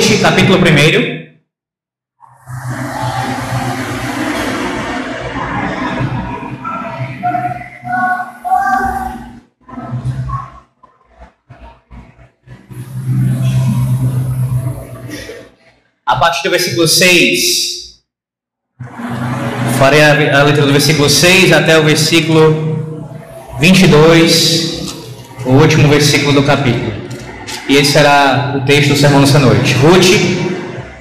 Ruth, capítulo 1. A partir do versículo 6. Farei a, a do versículo 6 até o versículo 22, o último versículo do capítulo. E esse será o texto do sermão dessa noite. Ruth,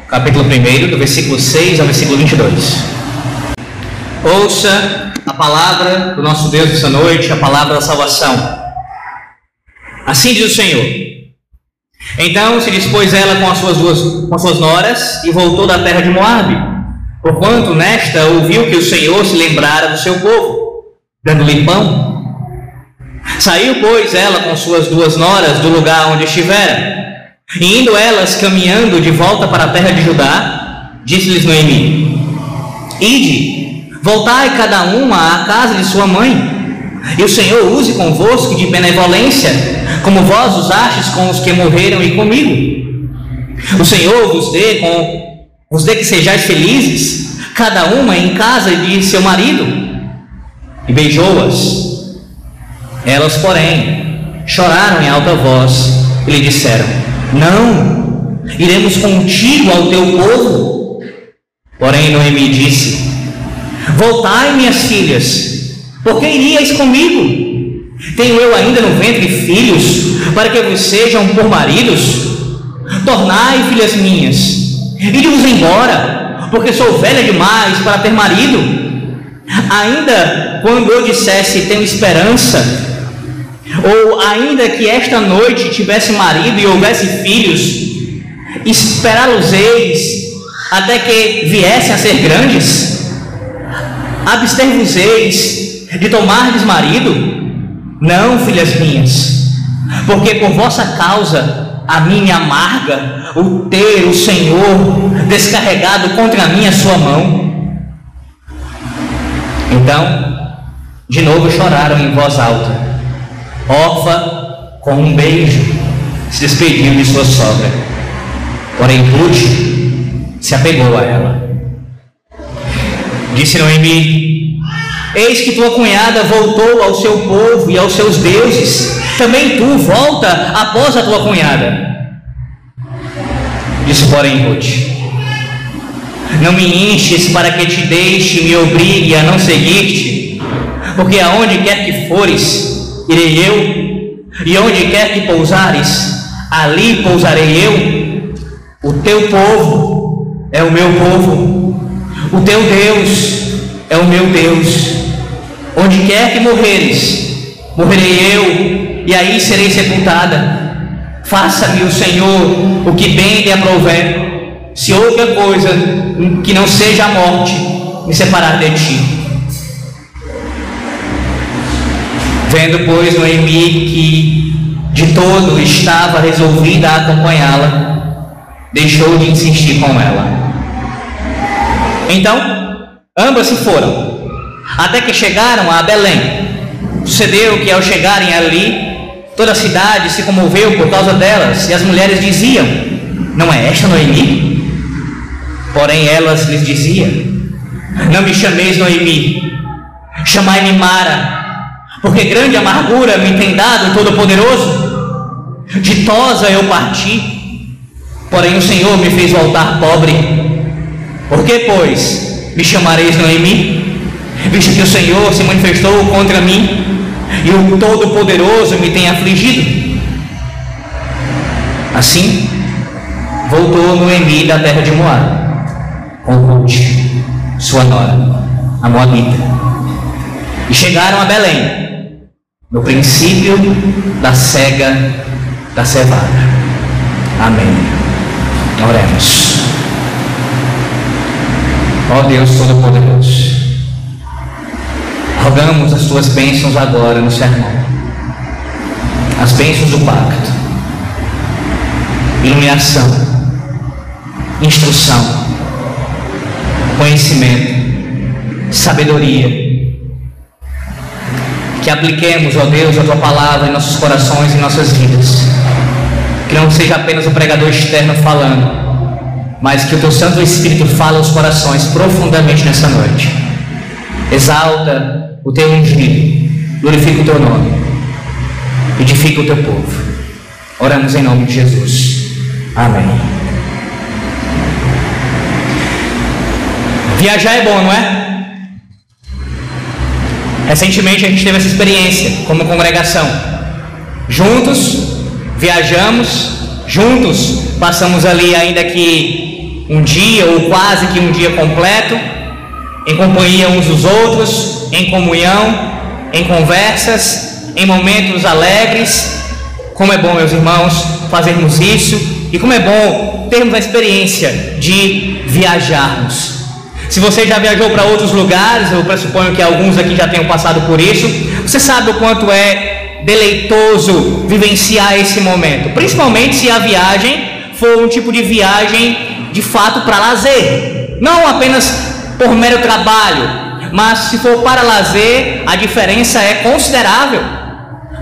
capítulo 1, do versículo 6 ao versículo 22. Ouça a palavra do nosso Deus essa noite, a palavra da salvação. Assim diz o Senhor. Então se dispôs ela com as suas duas com as suas noras e voltou da terra de Moabe Porquanto nesta ouviu que o Senhor se lembrara do seu povo, dando-lhe pão. Saiu, pois, ela com suas duas noras do lugar onde estivera. E indo elas caminhando de volta para a terra de Judá, disse-lhes Noemi: Ide, voltai cada uma à casa de sua mãe. E o Senhor use convosco de benevolência, como vós usastes com os que morreram e comigo. O Senhor vos dê com vos dê que sejais felizes, cada uma em casa de seu marido. E beijou-as. Elas, porém, choraram em alta voz e lhe disseram: Não, iremos contigo ao teu povo. Porém, Noemi disse: Voltai, minhas filhas, porque iríeis comigo? Tenho eu ainda no ventre filhos, para que vos sejam por maridos? Tornai, filhas minhas, Ide-vos embora, porque sou velha demais para ter marido. Ainda quando eu dissesse tenho esperança, ou ainda que esta noite tivesse marido e houvesse filhos, esperá-los-eis até que viessem a ser grandes? Abster-vos-eis de tomar-lhes marido? Não, filhas minhas, porque por vossa causa a me amarga o ter o Senhor descarregado contra mim a sua mão. Então, de novo choraram em voz alta. Orfa, com um beijo, se despediu de sua sogra. Porém, Ruth se apegou a ela. Disse Noemi: Eis que tua cunhada voltou ao seu povo e aos seus deuses também tu volta após a tua cunhada. Disse, porém, Ruth: Não me enches para que te deixe, me obrigue a não seguir-te, porque aonde quer que fores, irei eu, e onde quer que pousares, ali pousarei eu. O teu povo é o meu povo, o teu Deus é o meu Deus. Onde quer que morreres, morrerei eu e aí serei sepultada. Faça-me o Senhor o que bem lhe aprouver, se outra coisa que não seja a morte me separar de ti. Vendo, pois, Noemi que de todo estava resolvida a acompanhá-la, deixou de insistir com ela. Então, ambas se foram, até que chegaram a Belém. Sucedeu que ao chegarem ali, Toda a cidade se comoveu por causa delas, e as mulheres diziam: Não é esta Noemi? Porém elas lhes diziam: Não me chameis Noemi, chamai-me Mara, porque grande amargura me tem dado o Todo-Poderoso. Ditosa eu parti, porém o Senhor me fez voltar pobre. Por que, pois, me chamareis Noemi? Visto que o Senhor se manifestou contra mim e o Todo-Poderoso me tem afligido. Assim, voltou Noemi da terra de Moab, com Ruth, sua nora, a Moabita, e chegaram a Belém, no princípio da cega da cevada. Amém. Oremos. Ó Deus Todo-Poderoso, Rogamos as tuas bênçãos agora no sermão. As bênçãos do pacto. Iluminação. Instrução. Conhecimento. Sabedoria. Que apliquemos, ó Deus, a tua palavra em nossos corações e em nossas vidas. Que não seja apenas o pregador externo falando, mas que o teu Santo Espírito fale aos corações profundamente nessa noite. Exalta o teu ungido, glorifica o teu nome, edifica o teu povo. Oramos em nome de Jesus. Amém. Viajar é bom, não é? Recentemente a gente teve essa experiência como congregação. Juntos viajamos, juntos passamos ali ainda que um dia ou quase que um dia completo, em companhia uns dos outros, em comunhão, em conversas, em momentos alegres. Como é bom, meus irmãos, fazermos isso e como é bom termos a experiência de viajarmos. Se você já viajou para outros lugares, eu pressuponho que alguns aqui já tenham passado por isso, você sabe o quanto é deleitoso vivenciar esse momento, principalmente se a viagem for um tipo de viagem de fato para lazer, não apenas por mero trabalho, mas se for para lazer, a diferença é considerável.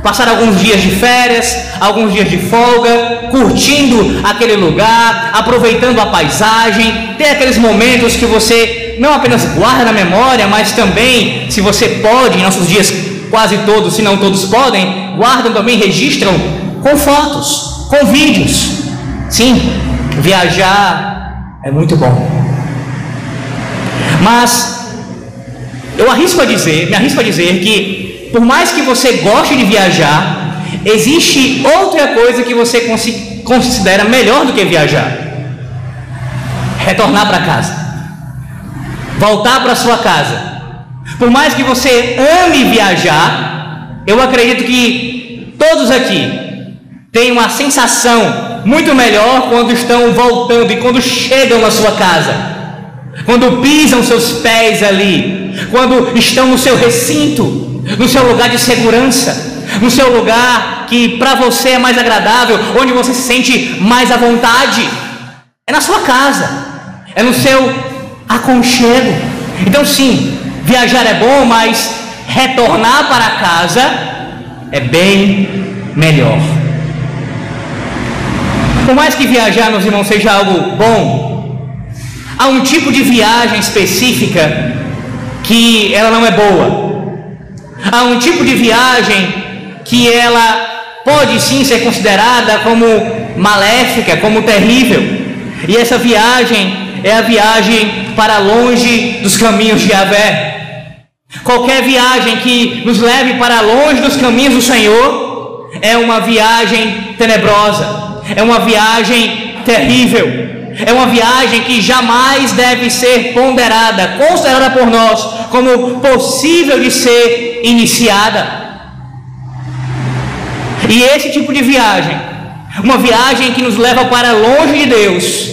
Passar alguns dias de férias, alguns dias de folga, curtindo aquele lugar, aproveitando a paisagem, ter aqueles momentos que você não apenas guarda na memória, mas também, se você pode, em nossos dias quase todos, se não todos podem, guardam também, registram com fotos, com vídeos. Sim, viajar é muito bom. Mas eu arrisco a dizer, me arrisco a dizer que por mais que você goste de viajar, existe outra coisa que você considera melhor do que viajar: retornar para casa, voltar para sua casa. Por mais que você ame viajar, eu acredito que todos aqui têm uma sensação muito melhor quando estão voltando e quando chegam na sua casa, quando pisam seus pés ali, quando estão no seu recinto no seu lugar de segurança, no seu lugar que para você é mais agradável, onde você se sente mais à vontade. É na sua casa, é no seu aconchego. Então, sim, viajar é bom, mas retornar para casa é bem melhor. Por mais que viajar, meus irmãos, seja algo bom, há um tipo de viagem específica que ela não é boa. Há um tipo de viagem que ela pode sim ser considerada como maléfica, como terrível. E essa viagem é a viagem para longe dos caminhos de Yahvé. Qualquer viagem que nos leve para longe dos caminhos do Senhor é uma viagem tenebrosa, é uma viagem terrível. É uma viagem que jamais deve ser ponderada, considerada por nós como possível de ser iniciada. E esse tipo de viagem, uma viagem que nos leva para longe de Deus,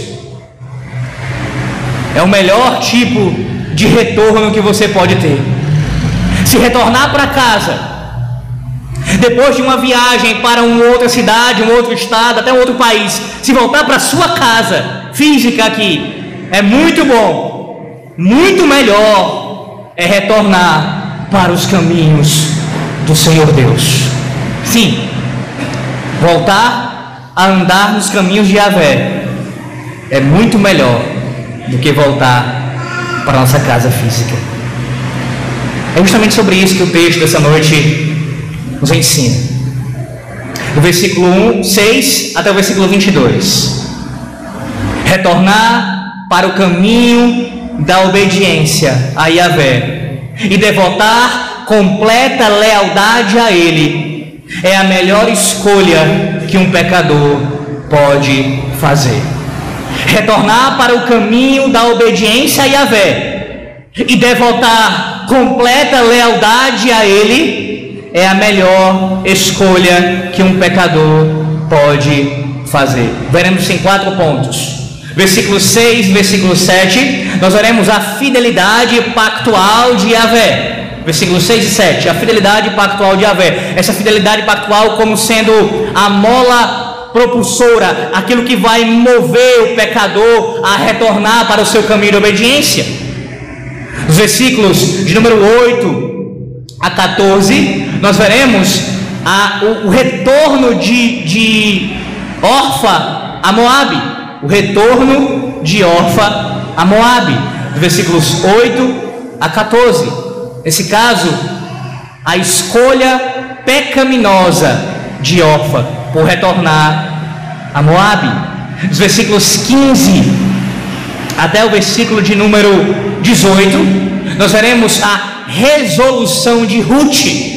é o melhor tipo de retorno que você pode ter. Se retornar para casa, depois de uma viagem para uma outra cidade, um outro estado, até um outro país, se voltar para sua casa física aqui, é muito bom, muito melhor é retornar para os caminhos do Senhor Deus. Sim, voltar a andar nos caminhos de Yahvé é muito melhor do que voltar para nossa casa física. É justamente sobre isso que o texto dessa noite nos ensina. Do versículo 1, 6 até o versículo 22. Retornar para o caminho da obediência a Yahvé e devotar completa lealdade a Ele é a melhor escolha que um pecador pode fazer. Retornar para o caminho da obediência a Yahvé e devotar completa lealdade a Ele é a melhor escolha que um pecador pode fazer. Veremos em quatro pontos. Versículo 6, versículo 7, nós veremos a fidelidade pactual de Yahvé. Versículos 6 e 7, a fidelidade pactual de Yahvé. Essa fidelidade pactual como sendo a mola propulsora, aquilo que vai mover o pecador a retornar para o seu caminho de obediência. Os versículos de número 8 a 14, nós veremos a, o, o, retorno de, de Orfa a Moabe, o retorno de Orfa a Moabe, versículos 8 a 14. Nesse caso, a escolha pecaminosa de Orfa por retornar a Moabe. Dos versículos 15 até o versículo de número 18, nós veremos a resolução de Ruth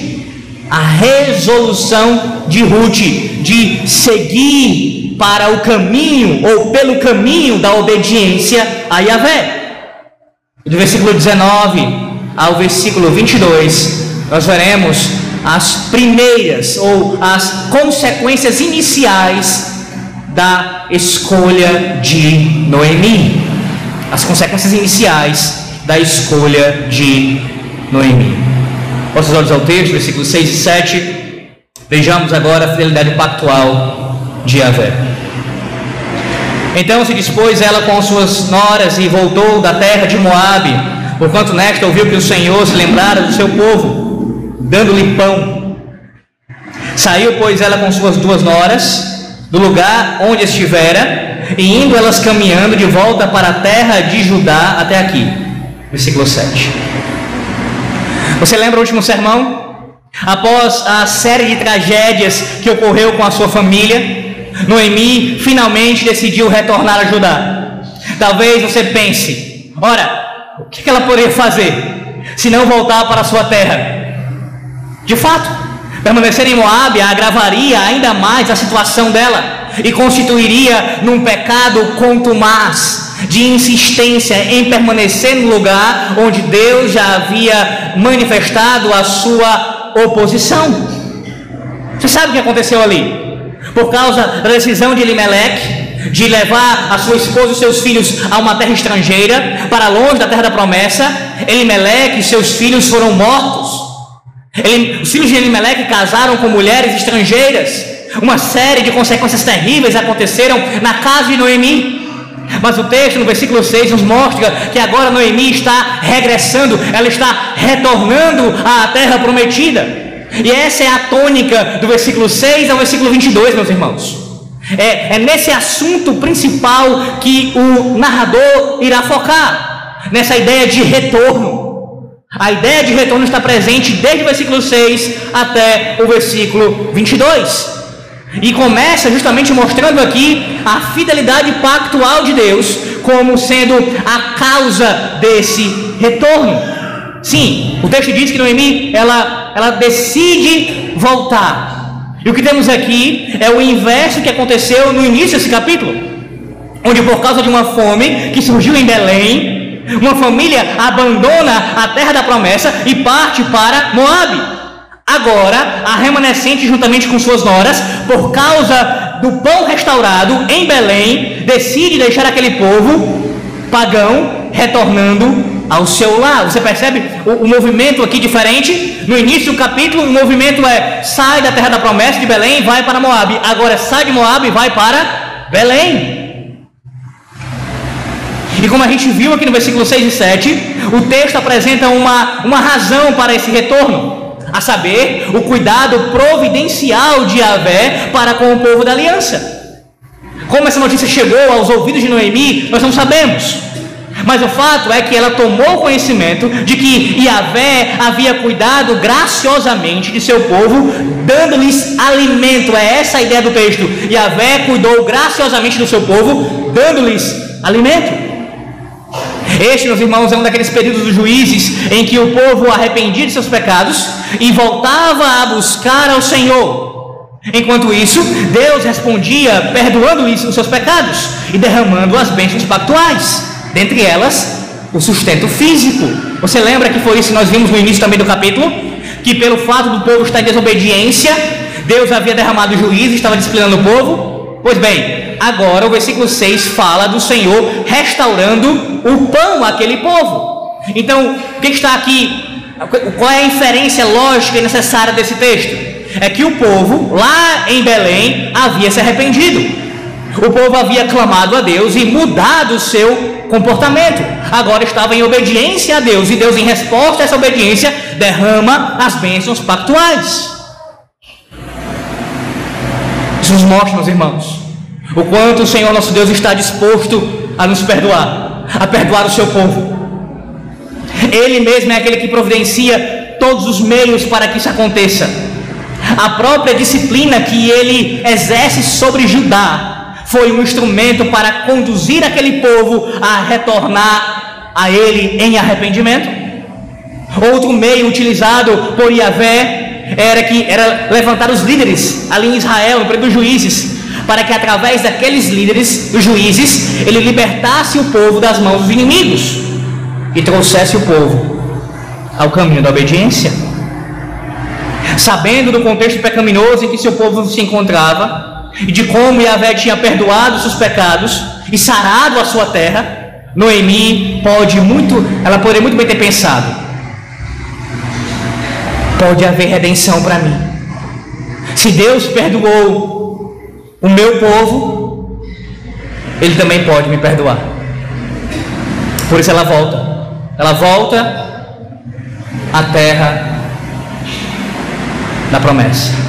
a resolução de Ruth de seguir para o caminho ou pelo caminho da obediência a Yahvé. Do versículo 19 ao versículo 22, nós veremos as primeiras ou as consequências iniciais da escolha de Noemi. As consequências iniciais da escolha de Noemi. Vossos olhos ao texto, versículos 6 e 7. Vejamos agora a fidelidade pactual de Yahvé. Então se dispôs ela com suas noras e voltou da terra de Moabe, porquanto nesta ouviu que o Senhor se lembrara do seu povo, dando-lhe pão. Saiu, pois, ela com suas duas noras, do lugar onde estivera, e indo elas caminhando de volta para a terra de Judá até aqui. Versículo 7. Você lembra o último sermão? Após a série de tragédias que ocorreu com a sua família, Noemi finalmente decidiu retornar a Judá. Talvez você pense: ora, o que ela poderia fazer se não voltar para a sua terra? De fato, permanecer em Moab agravaria ainda mais a situação dela e constituiria num pecado contumaz de insistência em permanecer no lugar onde Deus já havia manifestado a sua oposição. Você sabe o que aconteceu ali? Por causa da decisão de Elimelech de levar a sua esposa e seus filhos a uma terra estrangeira, para longe da terra da promessa, Elimelech e seus filhos foram mortos. Ele, os filhos de Elimelech casaram com mulheres estrangeiras. Uma série de consequências terríveis aconteceram na casa de Noemi. Mas o texto no versículo 6 nos mostra que agora Noemi está regressando, ela está retornando à terra prometida. E essa é a tônica do versículo 6 ao versículo 22, meus irmãos. É, é nesse assunto principal que o narrador irá focar, nessa ideia de retorno. A ideia de retorno está presente desde o versículo 6 até o versículo 22. E começa justamente mostrando aqui a fidelidade pactual de Deus como sendo a causa desse retorno. Sim, o texto diz que Noemi ela, ela decide voltar. E o que temos aqui é o inverso que aconteceu no início desse capítulo, onde por causa de uma fome que surgiu em Belém, uma família abandona a terra da promessa e parte para Moabe. Agora, a remanescente, juntamente com suas noras, por causa do pão restaurado em Belém, decide deixar aquele povo pagão retornando ao seu lar. Você percebe o, o, movimento aqui diferente? No início do capítulo, o movimento é sai da terra da promessa de Belém e vai para Moab. Agora sai de Moab e vai para Belém. E como a gente viu aqui no versículo 6 e 7, o texto apresenta uma, uma razão para esse retorno a saber, o cuidado providencial de Yahvé para com o povo da aliança. Como essa notícia chegou aos ouvidos de Noemi, nós não sabemos. Mas o fato é que ela tomou conhecimento de que Yahvé havia cuidado graciosamente de seu povo, dando-lhes alimento. É essa a ideia do texto. Yahvé cuidou graciosamente do seu povo, dando-lhes alimento. Este, meus irmãos, é um daqueles períodos dos juízes em que o povo arrependia de seus pecados e voltava a buscar ao Senhor. Enquanto isso, Deus respondia perdoando-lhes os seus pecados e derramando as bênçãos pactuais, dentre elas o sustento físico. Você lembra que foi isso que nós vimos no início também do capítulo? Que pelo fato do povo estar em desobediência, Deus havia derramado juízo e estava disciplinando o povo? Pois bem, agora o versículo 6 fala do Senhor restaurando o pão àquele povo. Então, o que está aqui? Qual é a inferência lógica e necessária desse texto? É que o povo, lá em Belém, havia se arrependido. O povo havia clamado a Deus e mudado o seu comportamento. Agora estava em obediência a Deus. E Deus, em resposta a essa obediência, derrama as bênçãos pactuais. Isso nos mostra, meus irmãos, o quanto o Senhor nosso Deus está disposto a nos perdoar, a perdoar o seu povo. Ele mesmo é aquele que providencia todos os meios para que isso aconteça. A própria disciplina que ele exerce sobre Judá foi um instrumento para conduzir aquele povo a retornar a ele em arrependimento. Outro meio utilizado por Yahvé era que era levantar os líderes ali em Israel, no período dos juízes, para que através daqueles líderes, dos juízes, ele libertasse o povo das mãos dos inimigos e trouxesse o povo ao caminho da obediência. Sabendo do contexto pecaminoso em que seu povo se encontrava e de como Yahvé tinha perdoado seus pecados e sarado a sua terra, Noemi pode muito, ela poderia muito bem ter pensado: pode haver redenção para mim. Se Deus perdoou o meu povo, Ele também pode me perdoar. Por isso ela volta. Ela volta à terra da promessa.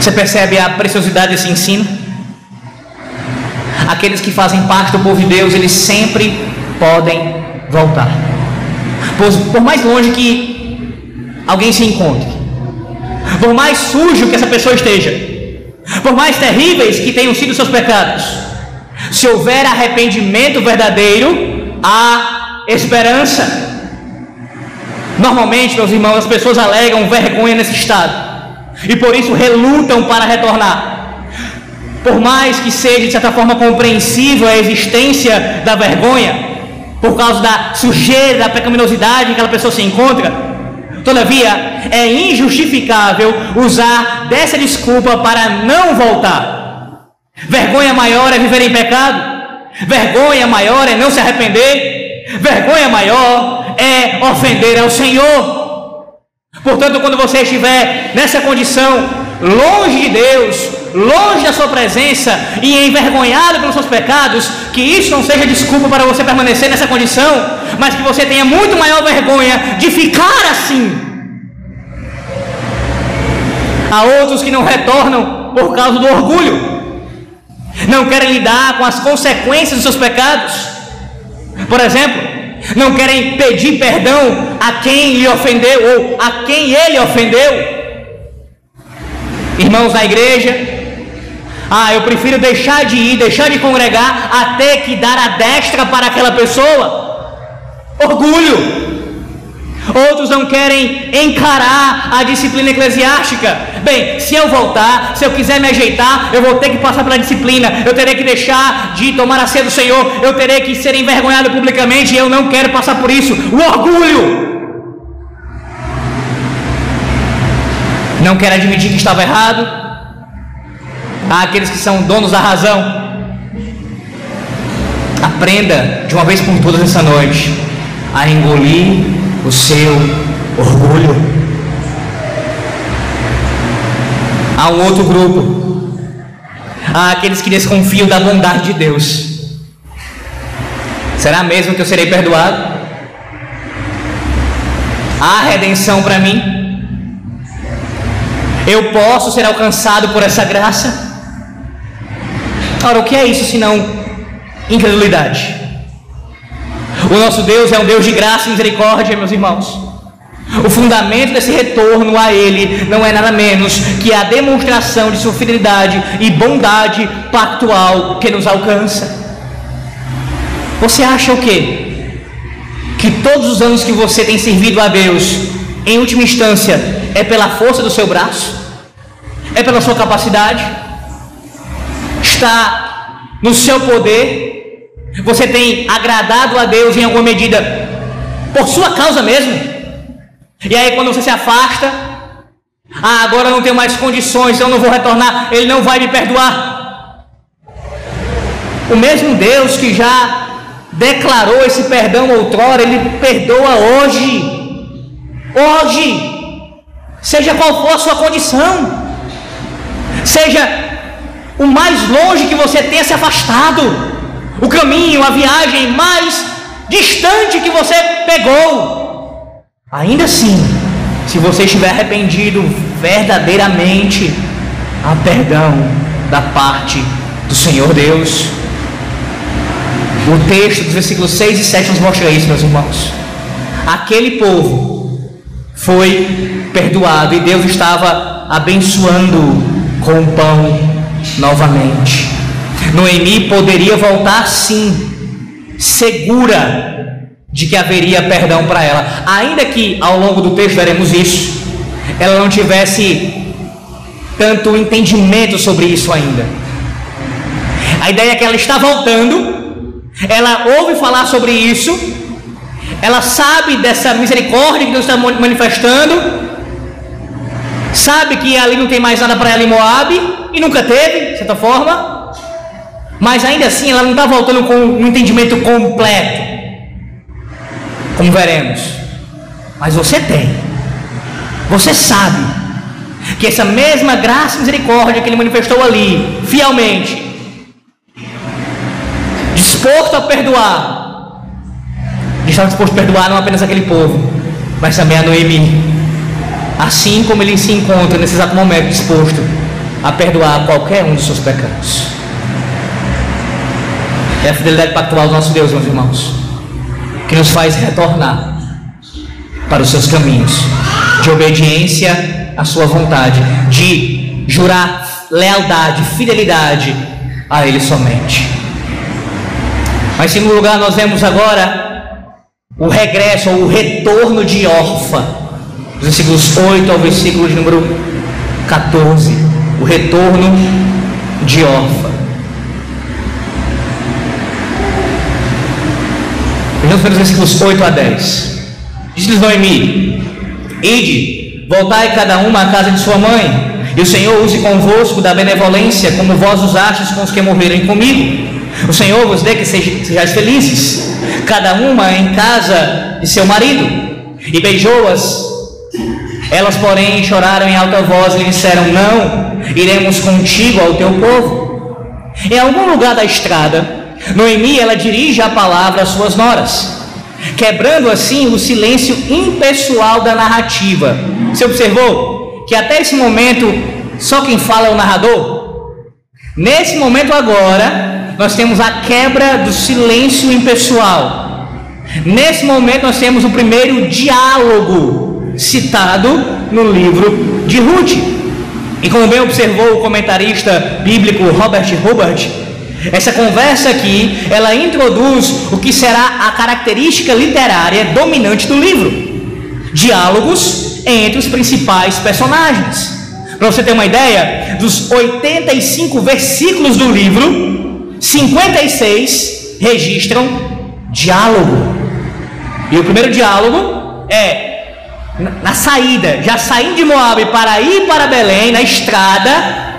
Você percebe a preciosidade desse ensino? Aqueles que fazem parte do povo de Deus, eles sempre podem voltar. Por, por mais longe que alguém se encontre, por mais sujo que essa pessoa esteja, por mais terríveis que tenham sido seus pecados, se houver arrependimento verdadeiro, há esperança. Normalmente, meus irmãos, as pessoas alegam vergonha nesse estado e por isso relutam para retornar. Por mais que seja de certa forma compreensível a existência da vergonha, por causa da sujeira, da pecaminosidade em que aquela pessoa se encontra, todavia é injustificável usar dessa desculpa para não voltar. Vergonha maior é viver em pecado Vergonha maior é não se arrepender. Vergonha maior é ofender ao Senhor. Portanto, quando você estiver nessa condição, longe de Deus, longe da Sua presença e envergonhado pelos seus pecados, que isso não seja desculpa para você permanecer nessa condição, mas que você tenha muito maior vergonha de ficar assim. Há outros que não retornam por causa do orgulho não querem lidar com as consequências dos seus pecados. Por exemplo, não querem pedir perdão a quem lhe ofendeu ou a quem ele ofendeu. Irmãos da igreja, ah, eu prefiro deixar de ir, deixar de congregar, até que dar a destra para aquela pessoa. Orgulho. Outros não querem encarar a disciplina eclesiástica. Bem, se eu voltar, se eu quiser me ajeitar, eu vou ter que passar pela disciplina. Eu terei que deixar de tomar a ceia do Senhor. Eu terei que ser envergonhado publicamente. E eu não quero passar por isso. O orgulho. Não quer admitir que estava errado. Há aqueles que são donos da razão. Aprenda de uma vez por todas essa noite a engolir o seu orgulho. Há um outro grupo, há aqueles que desconfiam da bondade de Deus. Será mesmo que eu serei perdoado? Há redenção para mim? Eu posso ser alcançado por essa graça? Ora, o que é isso senão incredulidade? O nosso Deus é um Deus de graça e misericórdia, meus irmãos. O fundamento desse retorno a Ele não é nada menos que a demonstração de sua fidelidade e bondade pactual que nos alcança. Você acha o quê? Que todos os anos que você tem servido a Deus, em última instância, é pela força do seu braço? É pela sua capacidade? Está no seu poder? Você tem agradado a Deus em alguma medida por sua causa mesmo? E aí quando você se afasta, ah, agora não tenho mais condições, eu não vou retornar, ele não vai me perdoar. O mesmo Deus que já declarou esse perdão outrora, ele perdoa hoje. Hoje. Seja qual for a sua condição. Seja o mais longe que você tenha se afastado o caminho, a viagem mais distante que você pegou. Ainda assim, se você estiver arrependido verdadeiramente, há perdão da parte do Senhor Deus. O texto dos versículos 6 e 7 nos mostra isso, meus irmãos. Aquele povo foi perdoado e Deus estava abençoando com o pão novamente. Noemi poderia voltar sim, segura de que haveria perdão para ela, ainda que ao longo do texto veremos isso, ela não tivesse tanto entendimento sobre isso ainda. A ideia é que ela está voltando, ela ouve falar sobre isso, ela sabe dessa misericórdia que Deus está manifestando, sabe que ali não tem mais nada para ela em Moab, e nunca teve, de certa forma, mas ainda assim ela não está voltando com um entendimento completo, como veremos. Mas você tem, você sabe que essa mesma graça e misericórdia que ele manifestou ali, fielmente, disposto a perdoar, estava disposto a perdoar não apenas aquele povo, mas também a Noemi. Assim como ele se encontra nesse exato momento disposto a perdoar qualquer um dos seus pecados. É a fidelidade pactual do nosso Deus, meus irmãos, que nos faz retornar para os seus caminhos de obediência à sua vontade, de jurar lealdade, fidelidade a Ele somente. Mas, em segundo lugar, nós vemos agora o regresso ou o retorno de Orfa, dos versículos 8 ao versículo de número 14 o retorno de Orfa. Vejamos pelos versículos 8 a 10. Diz-lhes Noemi: Ide, voltai cada uma à casa de sua mãe, e o Senhor use convosco da benevolência, como vós usastes com os que morreram comigo. O Senhor vos dê que sejais felizes, cada uma em casa de seu marido. E beijou-as elas, porém, choraram em alta voz e disseram: Não, iremos contigo ao teu povo. Em algum lugar da estrada, Noemi ela dirige a palavra às suas noras, quebrando assim o silêncio impessoal da narrativa. Você observou que até esse momento só quem fala é o narrador? Nesse momento agora, nós temos a quebra do silêncio impessoal. Nesse momento nós temos o primeiro diálogo citado no livro de Ruth. E como bem observou o comentarista bíblico Robert Hubbard, essa conversa aqui, ela introduz o que será a característica literária dominante do livro: diálogos entre os principais personagens. Para você ter uma ideia, dos 85 versículos do livro, 56 registram diálogo. E o primeiro diálogo é na saída, já saindo de Moab para ir para Belém, na estrada,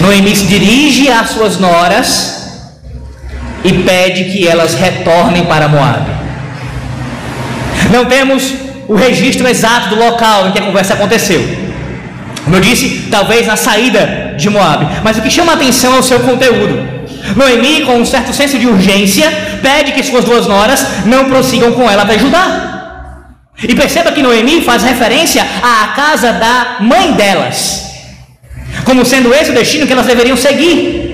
Noemi se dirige às suas noras e pede que elas retornem para Moab. Não temos o registro exato do local em que a conversa aconteceu. Como eu disse, talvez na saída de Moab. Mas o que chama a atenção é o seu conteúdo. Noemi, com um certo senso de urgência, pede que suas duas noras não prossigam com ela para ajudar. E perceba que Noemi faz referência à casa da mãe delas, como sendo esse o destino que elas deveriam seguir.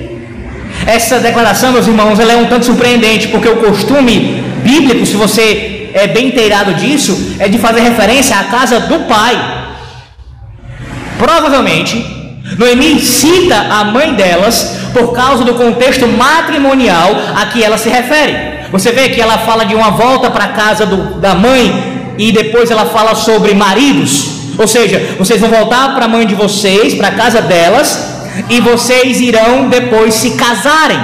Essa declaração, meus irmãos, ela é um tanto surpreendente, porque o costume bíblico, se você é bem inteirado disso, é de fazer referência à casa do pai. Provavelmente, Noemi cita a mãe delas por causa do contexto matrimonial a que ela se refere. Você vê que ela fala de uma volta para a casa do, da mãe e depois ela fala sobre maridos, ou seja, vocês vão voltar para a mãe de vocês, para a casa delas, e vocês irão depois se casarem.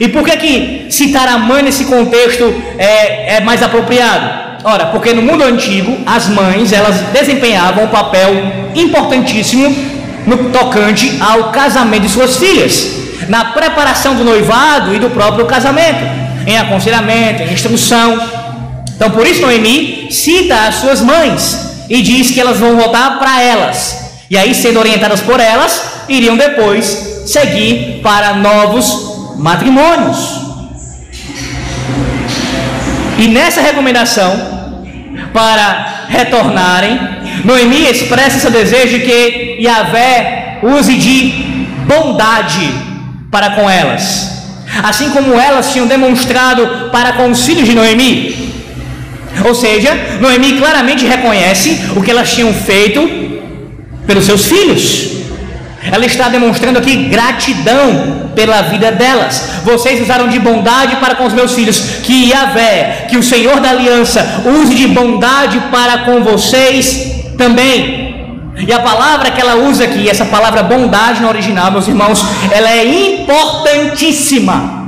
E por que, que citar a mãe nesse contexto é, é mais apropriado? Ora, porque no mundo antigo as mães elas desempenhavam um papel importantíssimo no tocante ao casamento de suas filhas, na preparação do noivado e do próprio casamento, em aconselhamento, em instrução. Então, por isso, Noemi cita as suas mães e diz que elas vão voltar para elas. E aí, sendo orientadas por elas, iriam depois seguir para novos matrimônios. E nessa recomendação, para retornarem, Noemi expressa seu desejo de que Yahvé use de bondade para com elas. assim como elas tinham demonstrado para com os filhos de Noemi. Ou seja, Noemi claramente reconhece o que elas tinham feito pelos seus filhos. Ela está demonstrando aqui gratidão pela vida delas. Vocês usaram de bondade para com os meus filhos. Que Yahvé, que o Senhor da aliança, use de bondade para com vocês também. E a palavra que ela usa aqui, essa palavra bondade no original, meus irmãos, ela é importantíssima.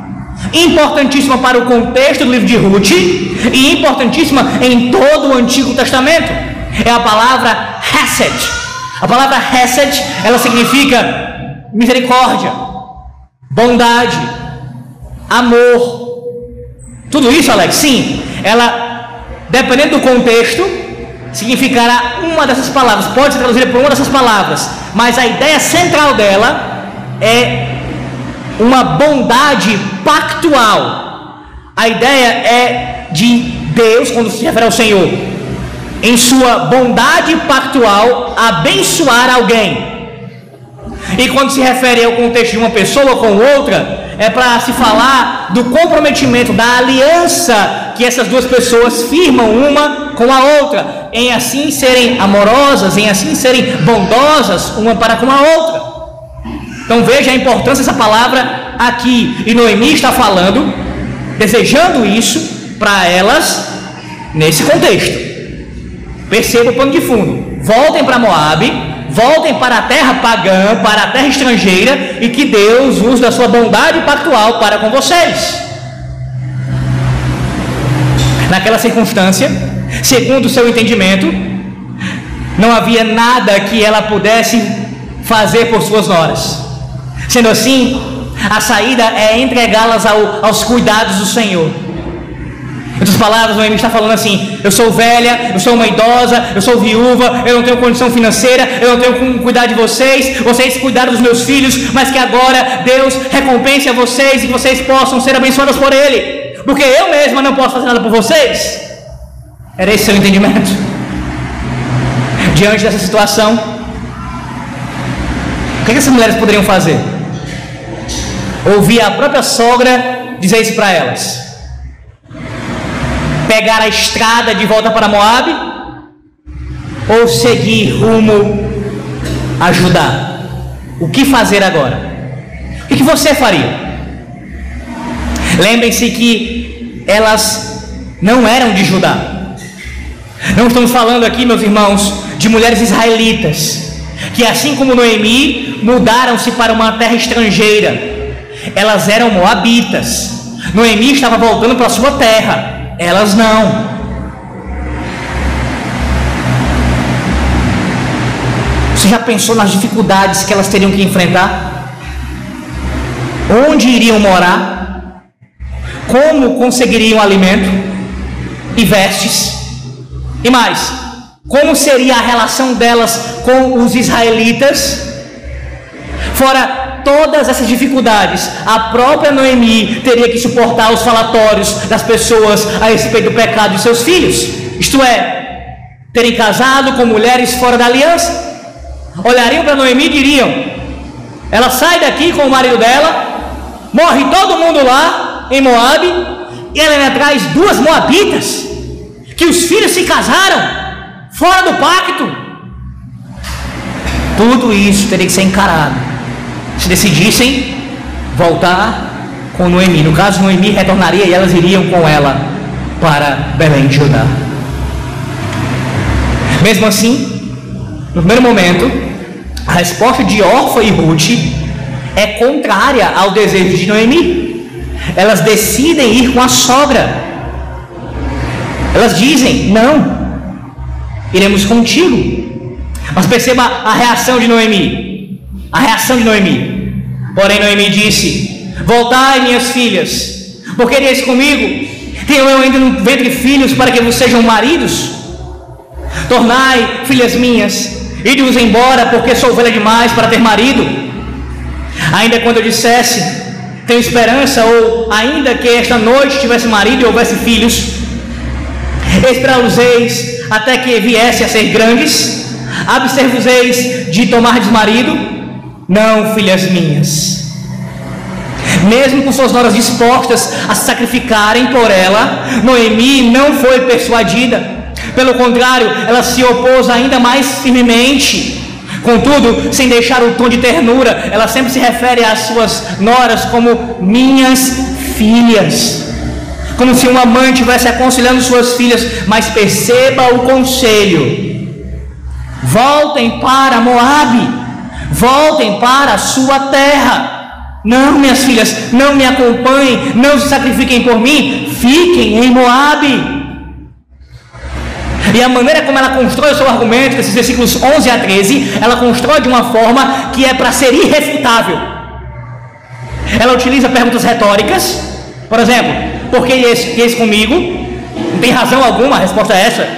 Importantíssima para o contexto do livro de Ruth e importantíssima em todo o Antigo Testamento. É a palavra Hesed. A palavra Hesed, ela significa misericórdia, bondade, amor. Tudo isso, Alex, sim, ela, dependendo do contexto, significará uma dessas palavras, pode ser traduzida por uma dessas palavras, mas a ideia central dela é uma bondade pactual. A ideia é de Deus, quando se refere ao Senhor, em sua bondade pactual, abençoar alguém. E quando se refere ao contexto de uma pessoa com outra, é para se falar do comprometimento, da aliança que essas duas pessoas firmam uma com a outra, em assim serem amorosas, em assim serem bondosas uma para com a outra. Então veja a importância dessa palavra aqui. E Noemi está falando, desejando isso para elas nesse contexto. Perceba o pano de fundo. Voltem para Moabe, voltem para a terra pagã, para a terra estrangeira, e que Deus use da sua bondade pactual para com vocês. Naquela circunstância, segundo o seu entendimento, não havia nada que ela pudesse fazer por suas noras. Sendo assim, a saída é entregá-las ao, aos cuidados do Senhor. Em outras palavras, Noemi está falando assim: eu sou velha, eu sou uma idosa, eu sou viúva, eu não tenho condição financeira, eu não tenho como cuidar de vocês, vocês cuidaram dos meus filhos, mas que agora Deus recompense a vocês e vocês possam ser abençoados por Ele, porque eu mesma não posso fazer nada por vocês. Era esse seu entendimento? Diante dessa situação, o que, que essas mulheres poderiam fazer? Ouvir a própria sogra dizer isso para elas pegar a estrada de volta para Moab ou seguir rumo a Judá? O que fazer agora? O que você faria? Lembrem-se que elas não eram de Judá. Não estamos falando aqui, meus irmãos, de mulheres israelitas, que assim como Noemi, mudaram-se para uma terra estrangeira. Elas eram moabitas. Noemi estava voltando para sua terra. Elas não. Você já pensou nas dificuldades que elas teriam que enfrentar? Onde iriam morar? Como conseguiriam alimento e vestes? E mais, como seria a relação delas com os israelitas? Fora todas essas dificuldades, a própria Noemi teria que suportar os falatórios das pessoas a respeito do pecado de seus filhos, isto é, terem casado com mulheres fora da aliança. Olhariam para Noemi e diriam: ela sai daqui com o marido dela, morre todo mundo lá em Moabe, e ela me traz duas moabitas, que os filhos se casaram fora do pacto. Tudo isso teria que ser encarado se decidissem voltar com Noemi. No caso, Noemi retornaria e elas iriam com ela para Belém de Judá. Mesmo assim, no primeiro momento, a resposta de Orfa e Ruth é contrária ao desejo de Noemi. Elas decidem ir com a sogra. Elas dizem: Não, iremos contigo. Mas perceba a reação de Noemi. A reação de Noemi. Porém, Noemi disse: Voltai, minhas filhas, porque ireis comigo? Tenho eu ainda no ventre filhos para que vos sejam maridos? Tornai, filhas minhas, ide-vos embora, porque sou velha demais para ter marido. Ainda quando eu dissesse, tenho esperança, ou ainda que esta noite tivesse marido e houvesse filhos, esperá-los-eis até que viesse a ser grandes, abster-vos-eis de tomar marido, não, filhas minhas. Mesmo com suas noras dispostas a sacrificarem por ela, Noemi não foi persuadida. Pelo contrário, ela se opôs ainda mais firmemente. Contudo, sem deixar o tom de ternura, ela sempre se refere às suas noras como minhas filhas. Como se uma mãe estivesse aconselhando suas filhas, mas perceba o conselho. Voltem para Moabe, voltem para a sua terra. Não, minhas filhas, não me acompanhem, não se sacrifiquem por mim, fiquem em Moabe. E a maneira como ela constrói o seu argumento, esses versículos 11 a 13, ela constrói de uma forma que é para ser irrefutável. Ela utiliza perguntas retóricas, por exemplo, por que esse, esse comigo? Não tem razão alguma, a resposta é essa.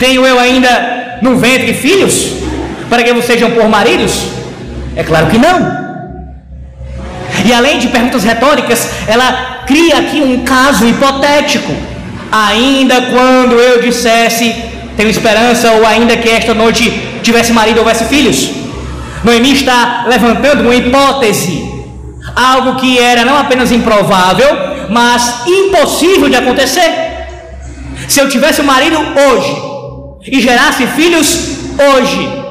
Tenho eu ainda no ventre filhos para que vocês sejam por maridos? É claro que não. E além de perguntas retóricas, ela cria aqui um caso hipotético ainda quando eu dissesse, tenho esperança, ou ainda que esta noite tivesse marido ou houvesse filhos. Noemi está levantando uma hipótese, algo que era não apenas improvável, mas impossível de acontecer. Se eu tivesse um marido hoje e gerasse filhos hoje,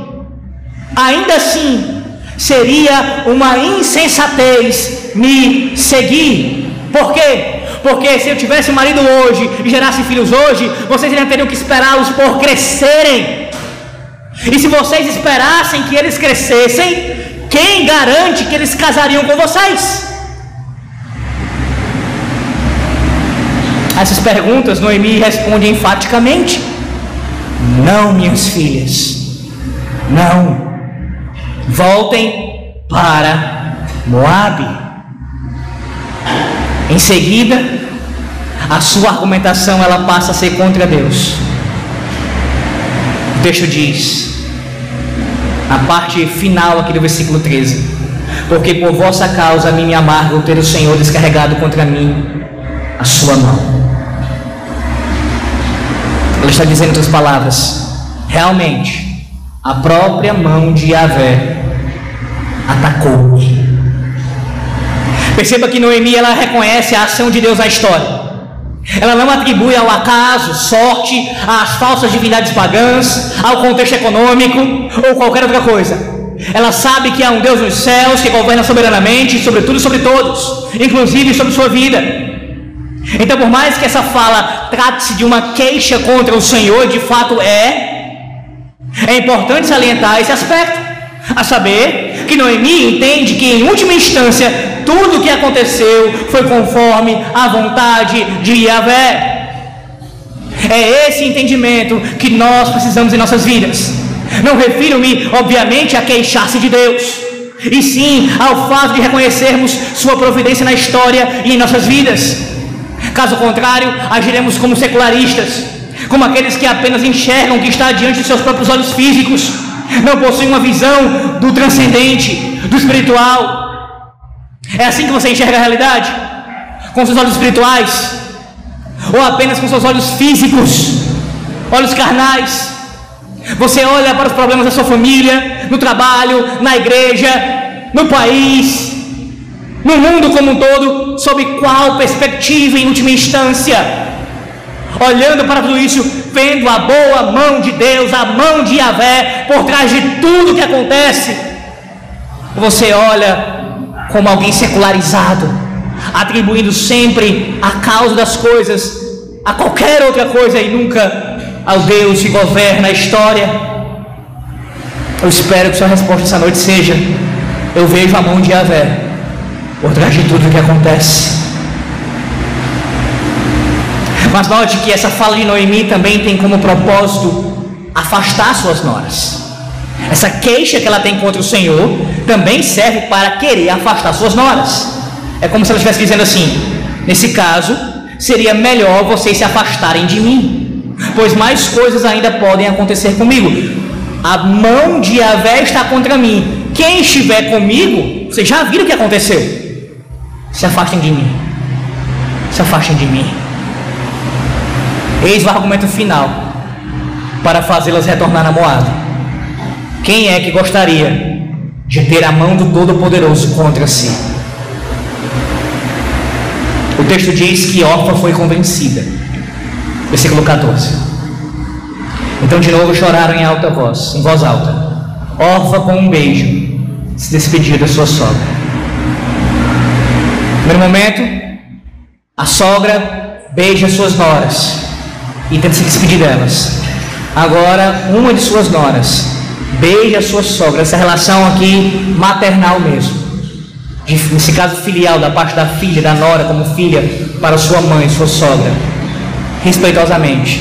ainda assim seria uma insensatez me seguir. Por quê? Porque se eu tivesse marido hoje e gerasse filhos hoje, vocês ainda teriam que esperá-los por crescerem. E se vocês esperassem que eles crescessem, quem garante que eles casariam com vocês? Essas perguntas Noemi responde enfaticamente: Não, minhas filhas, não. Voltem para Moabe. Em seguida, a sua argumentação ela passa a ser contra Deus. O texto diz, na parte final aqui do versículo 13: Porque por vossa causa a mim me amarga ter o Senhor descarregado contra mim a sua mão. Ela está dizendo outras palavras: realmente, a própria mão de Yahvé atacou-me Perceba que Noemi ela reconhece a ação de Deus na história. Ela não atribui ao acaso, sorte, às falsas divindades pagãs, ao contexto econômico ou qualquer outra coisa. Ela sabe que há um Deus nos céus que governa soberanamente sobre tudo e sobre todos, inclusive sobre sua vida. Então, por mais que essa fala trate-se de uma queixa contra o Senhor, de fato é, é importante salientar esse aspecto, a saber que Noemi entende que, em última instância, tudo o que aconteceu foi conforme a vontade de Yahvé. É esse entendimento que nós precisamos em nossas vidas. Não refiro-me, obviamente, a queixar-se de Deus, e sim ao fato de reconhecermos Sua providência na história e em nossas vidas. Caso contrário, agiremos como secularistas, como aqueles que apenas enxergam o que está diante de seus próprios olhos físicos, não possuem uma visão do transcendente, do espiritual, é assim que você enxerga a realidade? Com seus olhos espirituais? Ou apenas com seus olhos físicos? Olhos carnais? Você olha para os problemas da sua família, no trabalho, na igreja, no país, no mundo como um todo, sob qual perspectiva em última instância? Olhando para tudo isso, vendo a boa mão de Deus, a mão de Yahvé por trás de tudo que acontece. Você olha como alguém secularizado, atribuindo sempre a causa das coisas a qualquer outra coisa e nunca ao Deus que governa a história. Eu espero que sua resposta essa noite seja: Eu vejo a mão de Yahvé por trás de tudo que acontece. Mas note que essa fala de Noemi também tem como propósito afastar suas noras. Essa queixa que ela tem contra o Senhor também serve para querer afastar suas noras. É como se ela estivesse dizendo assim: nesse caso, seria melhor vocês se afastarem de mim, pois mais coisas ainda podem acontecer comigo. A mão de Yahvé está contra mim. Quem estiver comigo, vocês já viram o que aconteceu. Se afastem de mim. Se afastem de mim. Eis o argumento final para fazê-las retornar a Moab. Quem é que gostaria de ter a mão do Todo-Poderoso contra si? O texto diz que Orfa foi convencida. Versículo 14. Então de novo choraram em alta voz, em voz alta. Orfa com um beijo se despediu da sua sogra. Primeiro momento, a sogra beija suas noras e tenta se despedir delas. Agora, uma de suas noras beija sua sogra. Essa relação aqui maternal mesmo. De, nesse caso filial, da parte da filha, da nora como filha para sua mãe, sua sogra. Respeitosamente.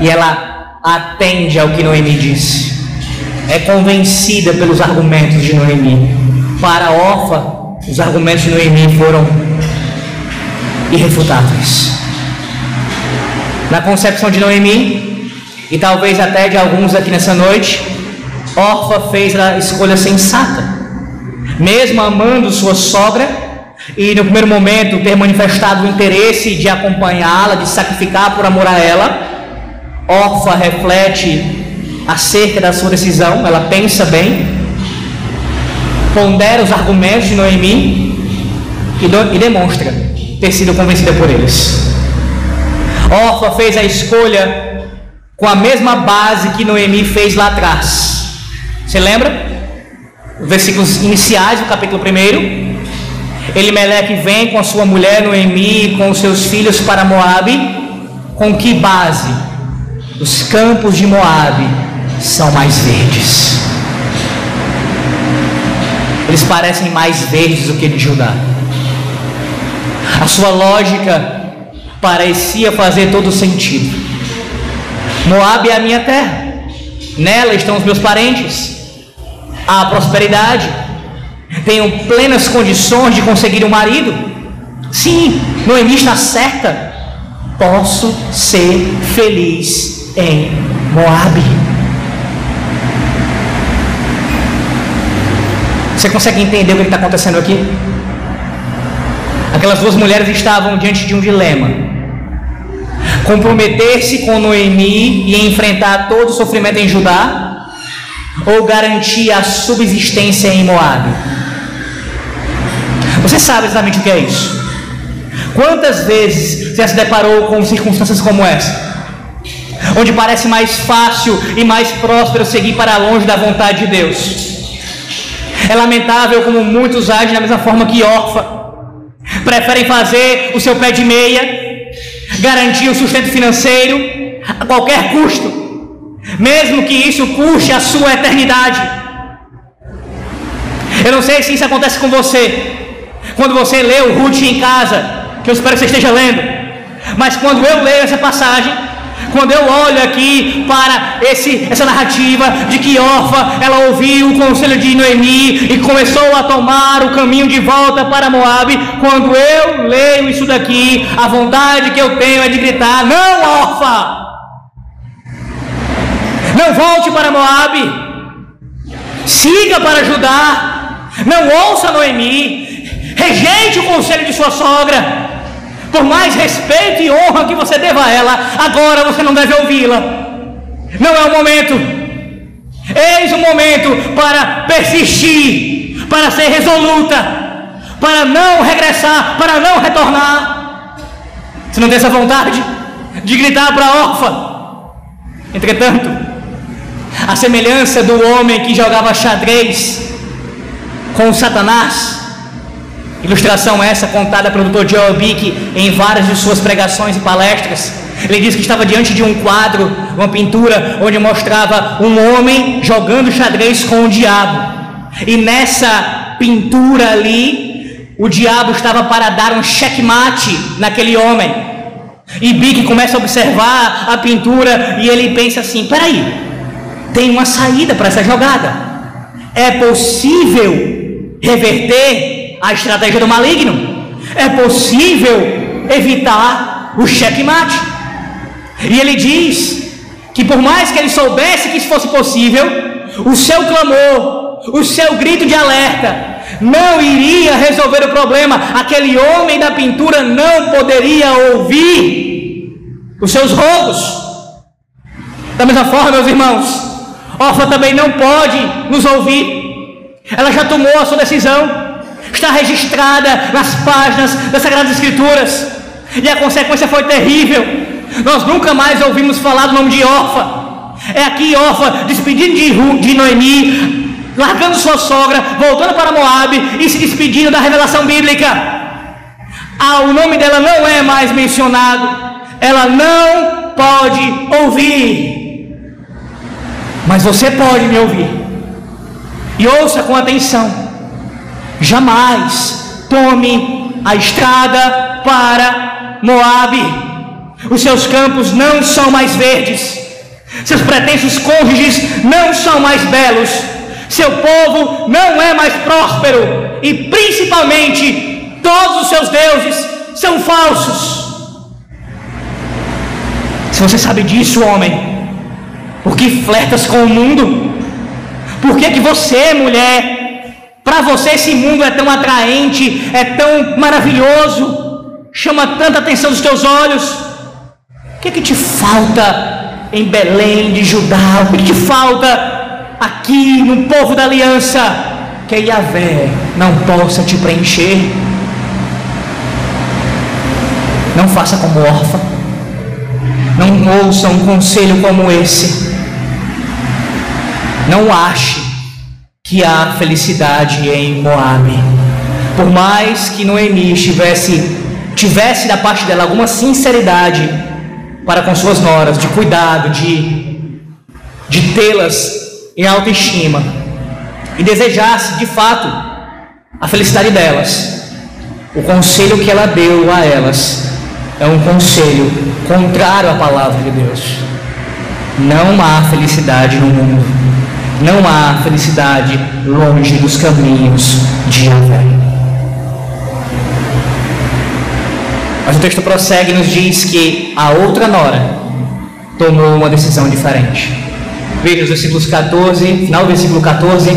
E ela atende ao que Noemi disse. É convencida pelos argumentos de Noemi. Para Orfa, os argumentos de Noemi foram irrefutáveis. Na concepção de Noemi, e talvez até de alguns aqui nessa noite, Orfa fez a escolha sensata. Mesmo amando sua sogra, e no primeiro momento ter manifestado o interesse de acompanhá-la, de sacrificar por amor a ela, Orfa reflete acerca da sua decisão, ela pensa bem, pondera os argumentos de Noemi e, demonstra ter sido convencida por eles. Orfa fez a escolha com a mesma base que Noemi fez lá atrás. Você lembra? Versículos iniciais do capítulo 1. Elimeleque vem com a sua mulher Noemi e com os seus filhos para Moabe. Com que base? Os campos de Moabe são mais verdes. Eles parecem mais verdes do que de Judá. A sua lógica parecia fazer todo sentido. Moabe é a minha terra. Nela estão os meus parentes a prosperidade, tenho plenas condições de conseguir um marido. Sim, Noemi está certa. Posso ser feliz em Moabe. Você consegue entender o que está acontecendo aqui? Aquelas duas mulheres estavam diante de um dilema: comprometer-se com Noemi e enfrentar todo o sofrimento em Judá, ou garantir a subsistência em Moab? Você sabe exatamente o que é isso? Quantas vezes você se deparou com circunstâncias como essa? Onde parece mais fácil e mais próspero seguir para longe da vontade de Deus. É lamentável como muitos agem da mesma forma que órfã. Preferem fazer o seu pé de meia, garantir o sustento financeiro a qualquer custo mesmo que isso custe a sua eternidade. Eu não sei se isso acontece com você, quando você lê o Ruth em casa, que eu espero que você esteja lendo, mas quando eu leio essa passagem, quando eu olho aqui para esse, essa narrativa de que Orfa ela ouviu o conselho de Noemi e começou a tomar o caminho de volta para Moab, quando eu leio isso daqui, a vontade que eu tenho é de gritar: Não, Orfa! Não volte para Moabe. Siga para Judá. Não ouça Noemi. Rejeite o conselho de sua sogra. Por mais respeito e honra que você deva a ela, agora você não deve ouvi-la. Não é o momento. Eis o momento para persistir, para ser resoluta, para não regressar, para não retornar. Você não tem essa vontade de gritar para a órfã. Entretanto, a semelhança do homem que jogava xadrez com Satanás. Ilustração essa contada pelo Dr. Joel Bick em várias de suas pregações e palestras. Ele diz que estava diante de um quadro, uma pintura, onde mostrava um homem jogando xadrez com o diabo. E nessa pintura ali, o diabo estava para dar um checkmate naquele homem. E Bick começa a observar a pintura e ele pensa assim: peraí, tem uma saída para essa jogada. É possível reverter a estratégia do maligno. É possível evitar o checkmate. E ele diz que por mais que ele soubesse que isso fosse possível, o seu clamor, o seu grito de alerta, não iria resolver o problema. Aquele homem da pintura não poderia ouvir os seus rogos. Da mesma forma, meus irmãos, Orfa também não pode nos ouvir. Ela já tomou a sua decisão. Está registrada nas páginas das Sagradas Escrituras, e a consequência foi terrível. Nós nunca mais ouvimos falar do nome de Orfa. É aqui Orfa despedindo de, de Noemi, largando sua sogra, voltando para Moab e se despedindo da revelação bíblica. Ah, o nome dela não é mais mencionado. Ela não pode ouvir. Mas você pode me ouvir. E ouça com atenção. Jamais tome a estrada para Moabe. Os seus campos não são mais verdes. Seus pretensos cônjuges não são mais belos. Seu povo não é mais próspero. E principalmente, todos os seus deuses são falsos. Se você sabe disso, homem, por que flertas com o mundo? Por que, que você, mulher, para você esse mundo é tão atraente, é tão maravilhoso, chama tanta atenção dos teus olhos? O que, que te falta em Belém de Judá? O que, que te falta aqui no povo da aliança? Que Yahvé não possa te preencher. Não faça como órfã. Não ouça um conselho como esse. Não ache que há felicidade em Moabe. Por mais que Noemi estivesse, tivesse da parte dela alguma sinceridade para com suas noras, de cuidado, de, de tê-las em autoestima, e desejasse de fato a felicidade delas, o conselho que ela deu a elas é um conselho contrário à palavra de Deus. Não há felicidade no mundo. Não há felicidade longe dos caminhos de Yahvé. Mas o texto prossegue e nos diz que a outra nora tomou uma decisão diferente. Veja os versículos 14, final do versículo 14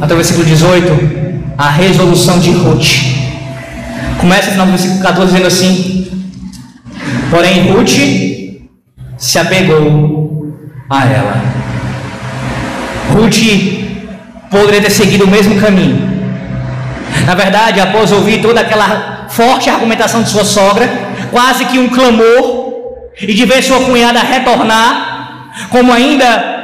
até o versículo 18, a resolução de Ruth. Começa no final do versículo 14 dizendo assim: Porém, Ruth se apegou a ela. Ruth poderia ter seguido o mesmo caminho. Na verdade, após ouvir toda aquela forte argumentação de sua sogra, quase que um clamor, e de ver sua cunhada retornar, como ainda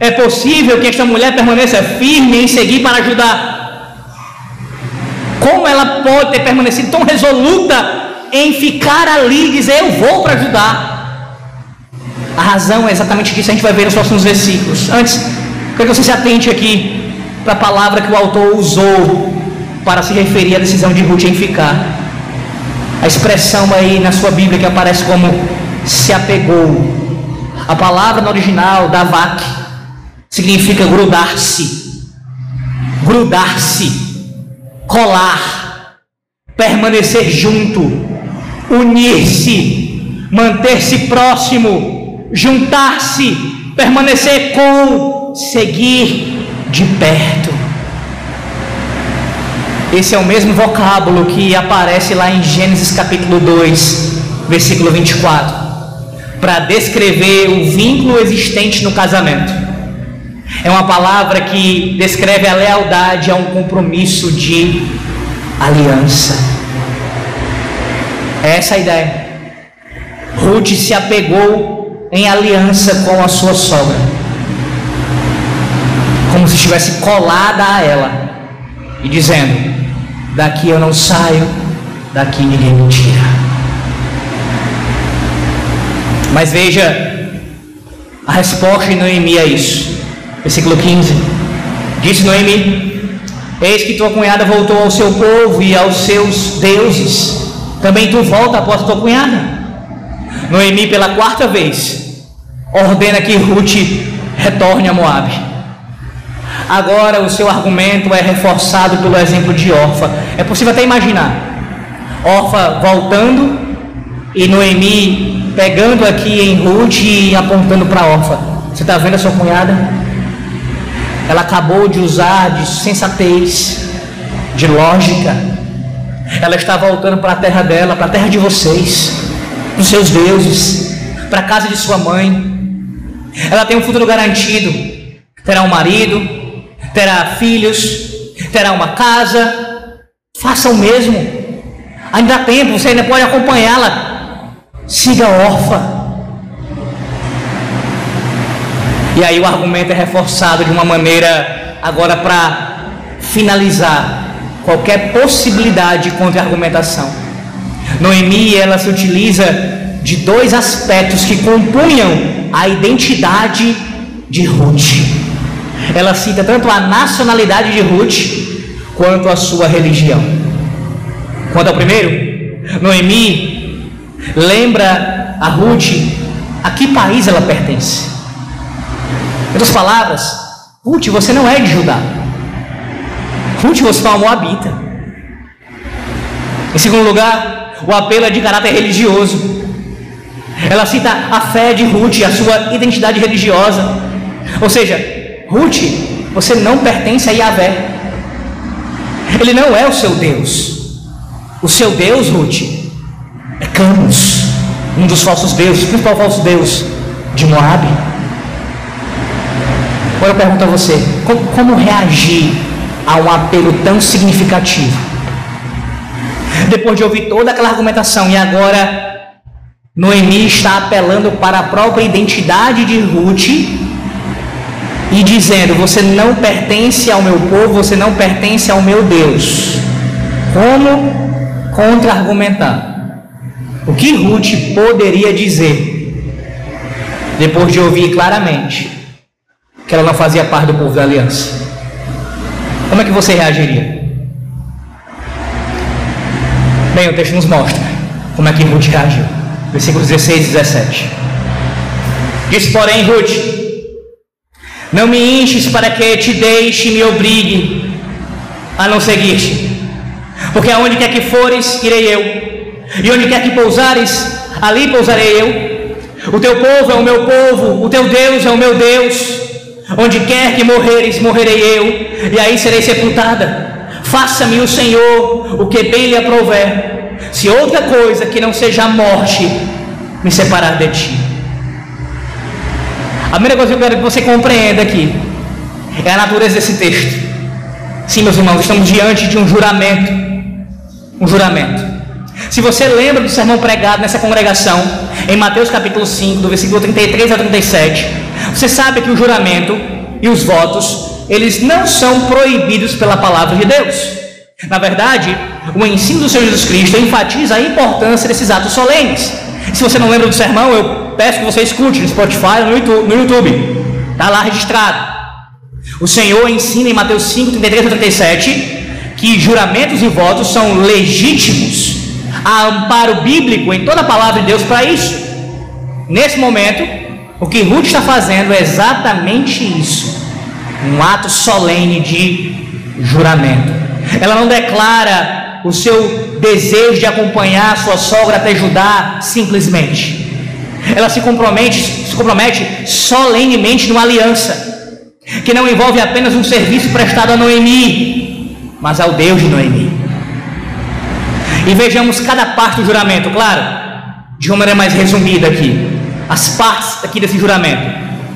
é possível que esta mulher permaneça firme em seguir para ajudar? Como ela pode ter permanecido tão resoluta em ficar ali e dizer: Eu vou para ajudar. A razão é exatamente disso, a gente vai ver nos próximos versículos. Antes, quero que você se atente aqui para a palavra que o autor usou para se referir à decisão de Ruth em ficar. A expressão aí na sua Bíblia que aparece como se apegou. A palavra no original, davak, significa grudar-se. Grudar-se, colar, permanecer junto. Unir-se, manter-se próximo, juntar-se, permanecer com, seguir de perto. Esse é o mesmo vocábulo que aparece lá em Gênesis capítulo 2, versículo 24, para descrever o vínculo existente no casamento. É uma palavra que descreve a lealdade a um compromisso de aliança. É essa a ideia. Ruth se apegou em aliança com a sua sogra, como se estivesse colada a ela, e dizendo: Daqui eu não saio, daqui ninguém me tira. Mas veja a resposta de Noemi a isso. Versículo 15: Disse Noemi: Eis que tua cunhada voltou ao seu povo e aos seus deuses também tu volta após tua cunhada. Noemi, pela quarta vez, ordena que Ruth retorne a Moab. Agora o seu argumento é reforçado pelo exemplo de Orfa. É possível até imaginar. Orfa voltando e Noemi pegando aqui em Ruth e apontando para Orfa. Você está vendo a sua cunhada? Ela acabou de usar de sensatez, de lógica, ela está voltando para a terra dela, para a terra de vocês, para os seus deuses, para a casa de sua mãe. Ela tem um futuro garantido. Terá um marido, terá filhos, terá uma casa, faça o mesmo. Ainda dá tempo, você ainda pode acompanhá-la. Siga órfã. E aí o argumento é reforçado de uma maneira agora para finalizar qualquer possibilidade de contra-argumentação. Noemi ela se utiliza de dois aspectos que compunham a identidade de Ruth. Ela cita tanto a nacionalidade de Ruth quanto a sua religião. Quanto ao primeiro, Noemi lembra a Ruth a que país ela pertence. Em outras palavras, Ruth, você não é de Judá. Ruth, você é uma moabita. Em segundo lugar, o apelo é de caráter religioso. Ela cita a fé de Ruth, a sua identidade religiosa. Ou seja, Ruth, você não pertence a Yahvé. Ele não é o seu Deus. O seu Deus, Ruth, é Camus, um dos falsos deuses, principal falso deus de Moab. Agora eu pergunto a você: como, como reagir a um apelo tão significativo? Depois de ouvir toda aquela argumentação e agora Noemi está apelando para a própria identidade de Ruth e dizendo: Você não pertence ao meu povo, você não pertence ao meu Deus. Como contra-argumentar? O que Ruth poderia dizer depois de ouvir claramente que ela não fazia parte do povo da aliança? Como é que você reagiria? Bem, o texto nos mostra como é que Ruth reagiu versículos 16 e 17. Diz, porém, Ruth: Não me enches para que te deixe e me obrigue a não seguir-te, porque aonde quer que fores, irei eu, e onde quer que pousares, ali pousarei eu. O teu povo é o meu povo, o teu Deus é o meu Deus. Onde quer que morreres, morrerei eu, e aí serei sepultada. Faça-me o Senhor o que bem lhe aprouver se outra coisa que não seja a morte me separar de ti. A primeira coisa que eu quero que você compreenda aqui é a natureza desse texto. Sim, meus irmãos, estamos diante de um juramento. Um juramento. Se você lembra do sermão pregado nessa congregação, em Mateus capítulo 5, do versículo 33 a 37, você sabe que o juramento e os votos, eles não são proibidos pela palavra de Deus. Na verdade, o ensino do Senhor Jesus Cristo enfatiza a importância desses atos solenes. Se você não lembra do sermão, eu peço que você escute no Spotify ou no YouTube. Está lá registrado. O Senhor ensina em Mateus 5, 33 a 37 que juramentos e votos são legítimos. Há amparo bíblico em toda a palavra de Deus para isso. Nesse momento, o que Ruth está fazendo é exatamente isso: um ato solene de juramento. Ela não declara o seu desejo de acompanhar sua sogra até Judá simplesmente. Ela se compromete, se compromete solenemente numa aliança que não envolve apenas um serviço prestado a Noemi, mas ao Deus de Noemi. E vejamos cada parte do juramento, claro, de uma maneira mais resumida aqui. As partes aqui desse juramento.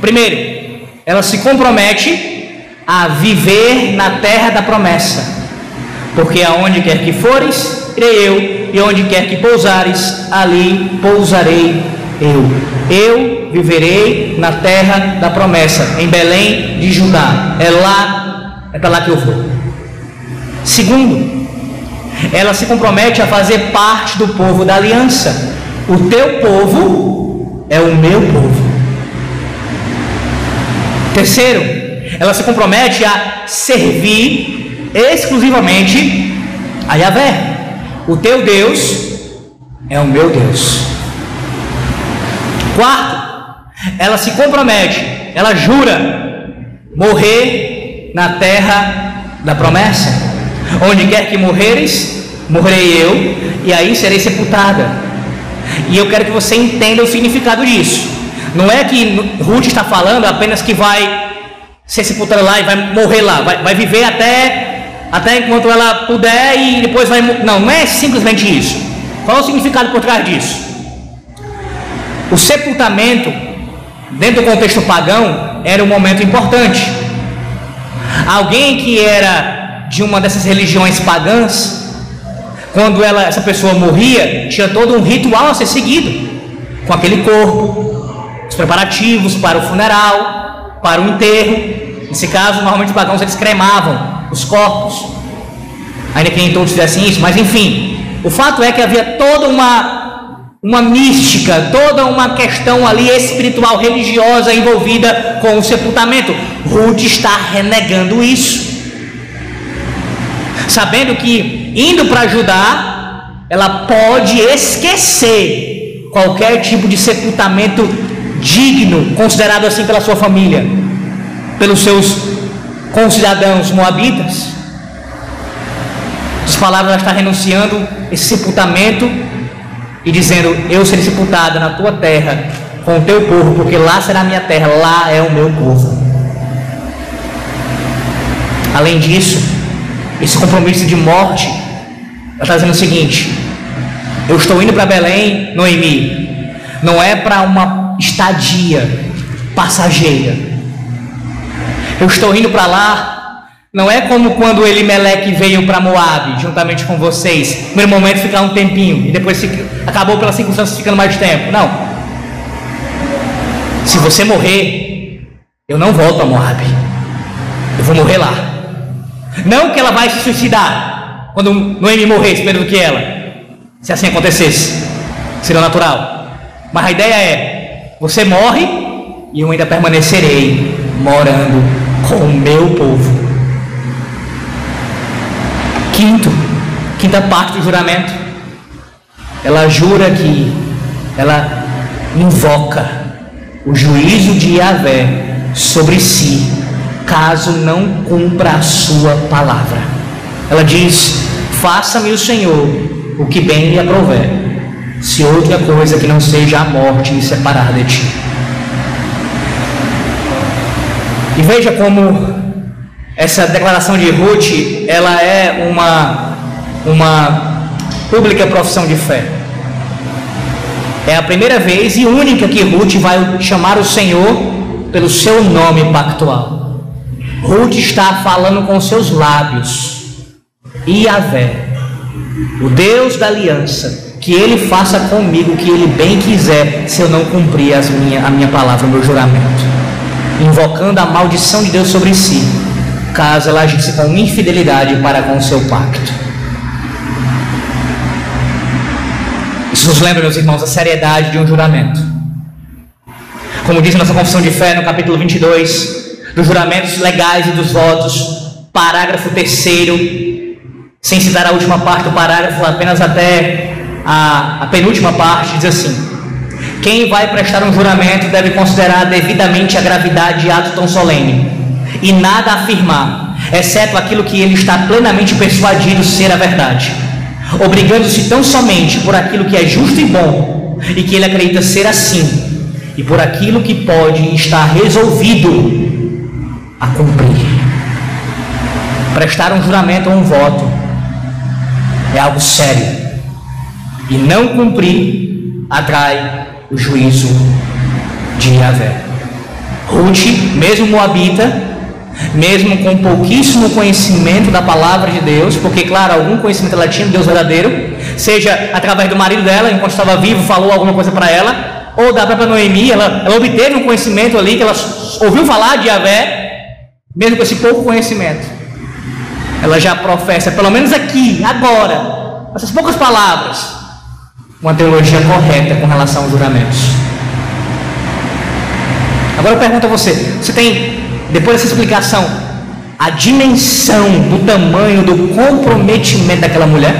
Primeiro, ela se compromete a viver na terra da promessa porque aonde quer que fores, irei eu, e onde quer que pousares, ali pousarei eu. Eu viverei na terra da promessa, em Belém de Judá. É lá, é para lá que eu vou. Segundo, ela se compromete a fazer parte do povo da aliança. O teu povo é o meu povo. Terceiro, ela se compromete a servir exclusivamente a Yahvé. O teu Deus é o meu Deus. Quarto, ela se compromete, ela jura morrer na terra da promessa. Onde quer que morreres, morrerei eu, e aí serei sepultada. E eu quero que você entenda o significado disso. Não é que Ruth está falando apenas que vai ser sepultada lá e vai morrer lá, vai, vai viver até até enquanto ela puder e depois vai. Não, não é simplesmente isso. Qual é o significado por trás disso? O sepultamento, dentro do contexto pagão, era um momento importante. Alguém que era de uma dessas religiões pagãs quando ela, essa pessoa morria, tinha todo um ritual a ser seguido, com aquele corpo, os preparativos para o funeral, para o enterro. Nesse caso, normalmente os pagãos eles cremavam os corpos, ainda que nem todos fizessem isso, mas enfim, o fato é que havia toda uma uma mística, toda uma questão ali espiritual, religiosa envolvida com o sepultamento. Ruth está renegando isso, sabendo que indo para ajudar, ela pode esquecer qualquer tipo de sepultamento digno, considerado assim pela sua família, pelos seus concidadãos moabitas. As palavras ela está renunciando esse sepultamento e dizendo: Eu serei sepultada na tua terra com o teu povo, porque lá será a minha terra, lá é o meu povo. Além disso, esse compromisso de morte, está dizendo o seguinte: Eu estou indo para Belém, Noemi, não é para uma estadia passageira. Eu estou indo para lá não é como quando Elimeleque veio para Moab, juntamente com vocês. No primeiro momento ficar um tempinho e depois acabou pelas circunstâncias ficando mais tempo. Não. Se você morrer, eu não volto a Moab. Eu vou morrer lá. Não que ela vai se suicidar quando Noemi morresse primeiro do que ela. Se assim acontecesse, seria natural. Mas a ideia é: você morre e eu ainda permanecerei morando com o meu povo. Quinto, quinta parte do juramento. Ela jura que ela invoca o juízo de Yahvé sobre si, caso não cumpra a sua palavra. Ela diz: Faça-me o Senhor o que bem lhe aprover, se outra coisa que não seja a morte me separar de ti. E veja como essa declaração de Ruth, ela é uma, uma pública profissão de fé. É a primeira vez e única que Ruth vai chamar o Senhor pelo seu nome pactual. Ruth está falando com seus lábios. Iavé, o Deus da aliança, que ele faça comigo o que ele bem quiser, se eu não cumprir minha, a minha palavra, o meu juramento. Invocando a maldição de Deus sobre si caso ela agisse com infidelidade para com o seu pacto. Isso nos lembra, meus irmãos, a seriedade de um juramento. Como diz nossa confissão de fé no capítulo 22, dos juramentos legais e dos votos, parágrafo 3, sem citar a última parte do parágrafo, apenas até a, a penúltima parte, diz assim: Quem vai prestar um juramento deve considerar devidamente a gravidade de ato tão solene e nada afirmar, exceto aquilo que ele está plenamente persuadido ser a verdade, obrigando-se tão somente por aquilo que é justo e bom e que ele acredita ser assim, e por aquilo que pode estar resolvido a cumprir. Prestar um juramento ou um voto é algo sério, e não cumprir atrai o juízo de Yahvé. Ruth, mesmo moabita, mesmo com pouquíssimo conhecimento da palavra de Deus, porque, claro, algum conhecimento ela tinha do Deus verdadeiro, seja através do marido dela, enquanto estava vivo, falou alguma coisa para ela, ou da própria Noemi, ela, ela obteve um conhecimento ali, que ela ouviu falar de Yahvé, mesmo com esse pouco conhecimento. Ela já professa, pelo menos aqui, agora, essas poucas palavras, uma teologia correta com relação aos juramentos. Agora eu pergunto a você: você tem depois dessa explicação, a dimensão do tamanho do comprometimento daquela mulher.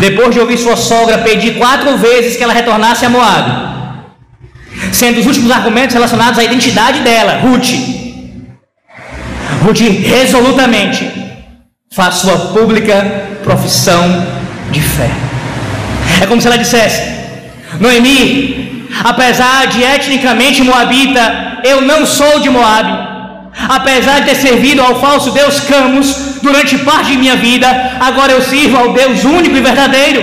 Depois de ouvir sua sogra pedir quatro vezes que ela retornasse a Moab, sendo os últimos argumentos relacionados à identidade dela, Ruth. Ruth resolutamente faz sua pública profissão de fé. É como se ela dissesse: Noemi, apesar de etnicamente moabita, eu não sou de Moabe. Apesar de ter servido ao falso Deus Camus durante parte de minha vida, agora eu sirvo ao Deus único e verdadeiro.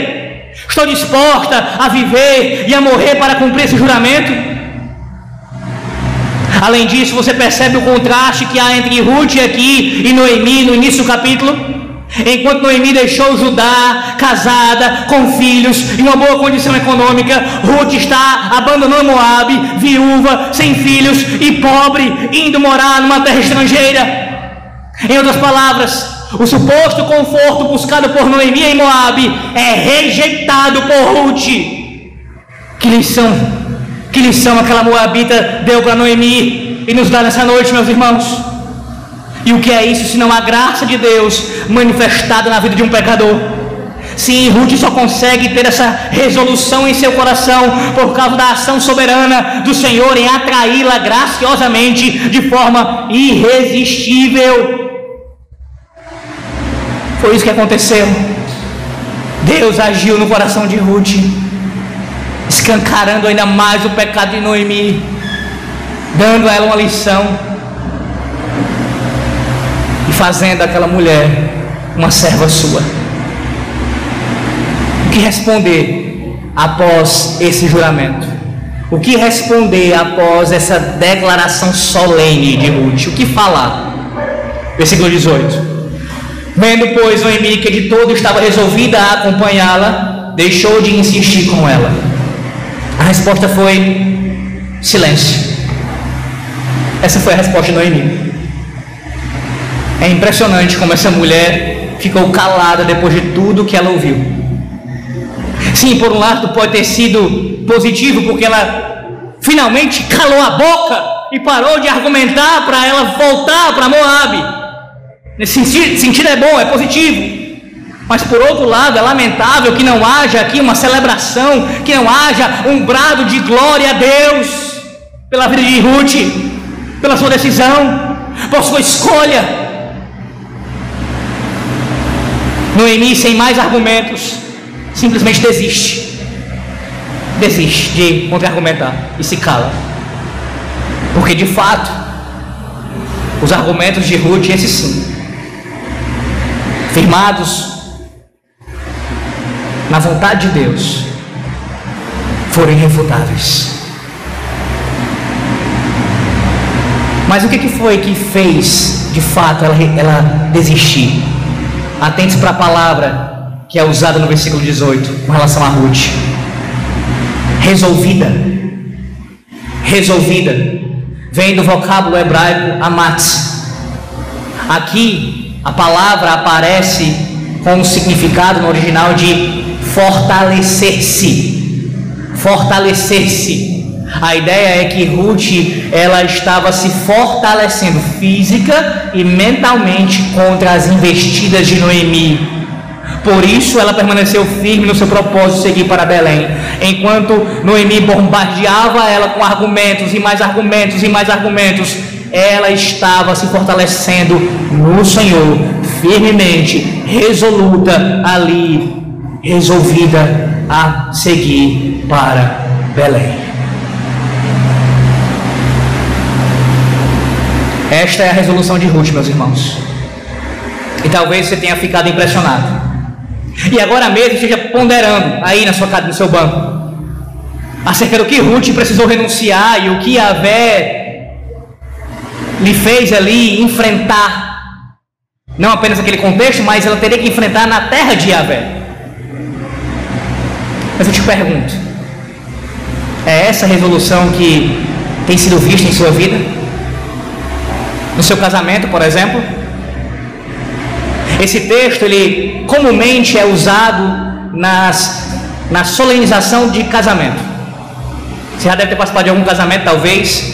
Estou disposta a viver e a morrer para cumprir esse juramento. Além disso, você percebe o contraste que há entre Ruth aqui e Noemi no início do capítulo. Enquanto Noemi deixou Judá casada, com filhos, em uma boa condição econômica, Ruth está abandonando Moabe, viúva, sem filhos e pobre, indo morar numa terra estrangeira. Em outras palavras, o suposto conforto buscado por Noemi em Moabe é rejeitado por Ruth. Que lição, que lição aquela Moabita deu para Noemi e nos dá nessa noite, meus irmãos. E o que é isso se não a graça de Deus manifestada na vida de um pecador? Sim, Ruth só consegue ter essa resolução em seu coração por causa da ação soberana do Senhor em atraí-la graciosamente de forma irresistível. Foi isso que aconteceu. Deus agiu no coração de Ruth, escancarando ainda mais o pecado de Noemi, dando a ela uma lição fazendo aquela mulher uma serva sua. O que responder após esse juramento? O que responder após essa declaração solene de Ruth? O que falar? Versículo 18. Vendo, pois, Noemi que de todo estava resolvida a acompanhá-la, deixou de insistir com ela. A resposta foi silêncio. Essa foi a resposta de Noemi. É impressionante como essa mulher ficou calada depois de tudo que ela ouviu. Sim, por um lado pode ter sido positivo, porque ela finalmente calou a boca e parou de argumentar para ela voltar para Moab. Nesse sentido, sentido é bom, é positivo. Mas por outro lado, é lamentável que não haja aqui uma celebração, que não haja um brado de glória a Deus pela vida de Ruth, pela sua decisão, por sua escolha. Noemi, sem mais argumentos, simplesmente desiste. Desiste de contra-argumentar e se cala. Porque de fato, os argumentos de Ruth, esses sim, firmados na vontade de Deus, foram irrefutáveis. Mas o que foi que fez, de fato, ela, ela desistir? Atente para a palavra que é usada no versículo 18 com relação a Ruth. Resolvida. Resolvida. Vem do vocábulo hebraico amatz. Aqui a palavra aparece com o significado no original de fortalecer-se. Fortalecer-se. A ideia é que Ruth ela estava se fortalecendo física e mentalmente contra as investidas de Noemi. Por isso ela permaneceu firme no seu propósito de seguir para Belém. Enquanto Noemi bombardeava ela com argumentos e mais argumentos e mais argumentos, ela estava se fortalecendo no Senhor, firmemente, resoluta ali, resolvida a seguir para Belém. Esta é a resolução de Ruth, meus irmãos. E talvez você tenha ficado impressionado. E agora mesmo esteja ponderando aí na sua casa, no seu banco, acerca do que Ruth precisou renunciar e o que Avé lhe fez ali enfrentar. Não apenas aquele contexto, mas ela teria que enfrentar na terra de Avé. Mas eu te pergunto: é essa resolução que tem sido vista em sua vida? No seu casamento, por exemplo. Esse texto ele comumente é usado nas, na solenização de casamento. Você já deve ter participado de algum casamento, talvez,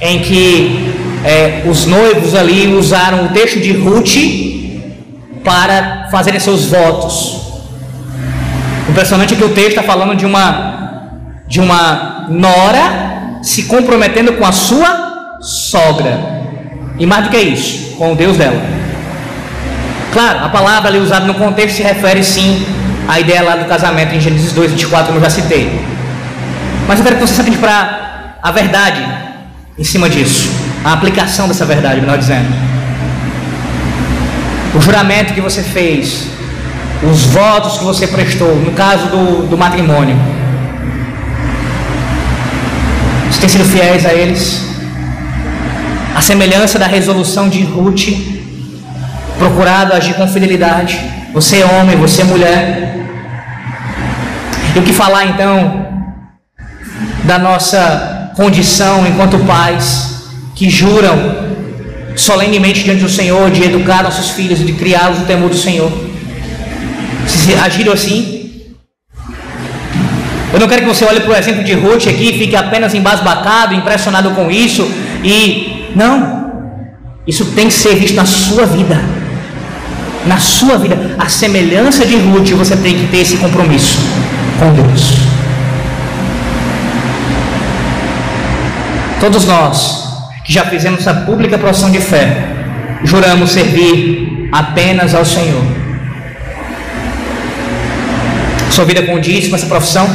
em que é, os noivos ali usaram o texto de Ruth para fazerem seus votos. O impressionante é que o texto está falando de uma de uma nora se comprometendo com a sua sogra. E mais do que isso, com o Deus dela. Claro, a palavra ali usada no contexto se refere sim à ideia lá do casamento em Gênesis 2, 24, como eu já citei. Mas eu quero que você se para a verdade em cima disso, a aplicação dessa verdade, melhor dizendo. O juramento que você fez, os votos que você prestou, no caso do, do matrimônio, você tem sido fiéis a eles? A semelhança da resolução de Ruth, procurado agir com fidelidade. Você é homem, você é mulher. E o que falar então da nossa condição enquanto pais que juram solenemente diante do Senhor de educar nossos filhos e de criá-los no temor do Senhor? Se agiram assim? Eu não quero que você olhe para o exemplo de Ruth aqui e fique apenas embasbacado, impressionado com isso e não. Isso tem que ser visto na sua vida. Na sua vida, a semelhança de Ruth, você tem que ter esse compromisso com Deus. Todos nós que já fizemos essa pública profissão de fé, juramos servir apenas ao Senhor. Sua vida condiz com essa profissão?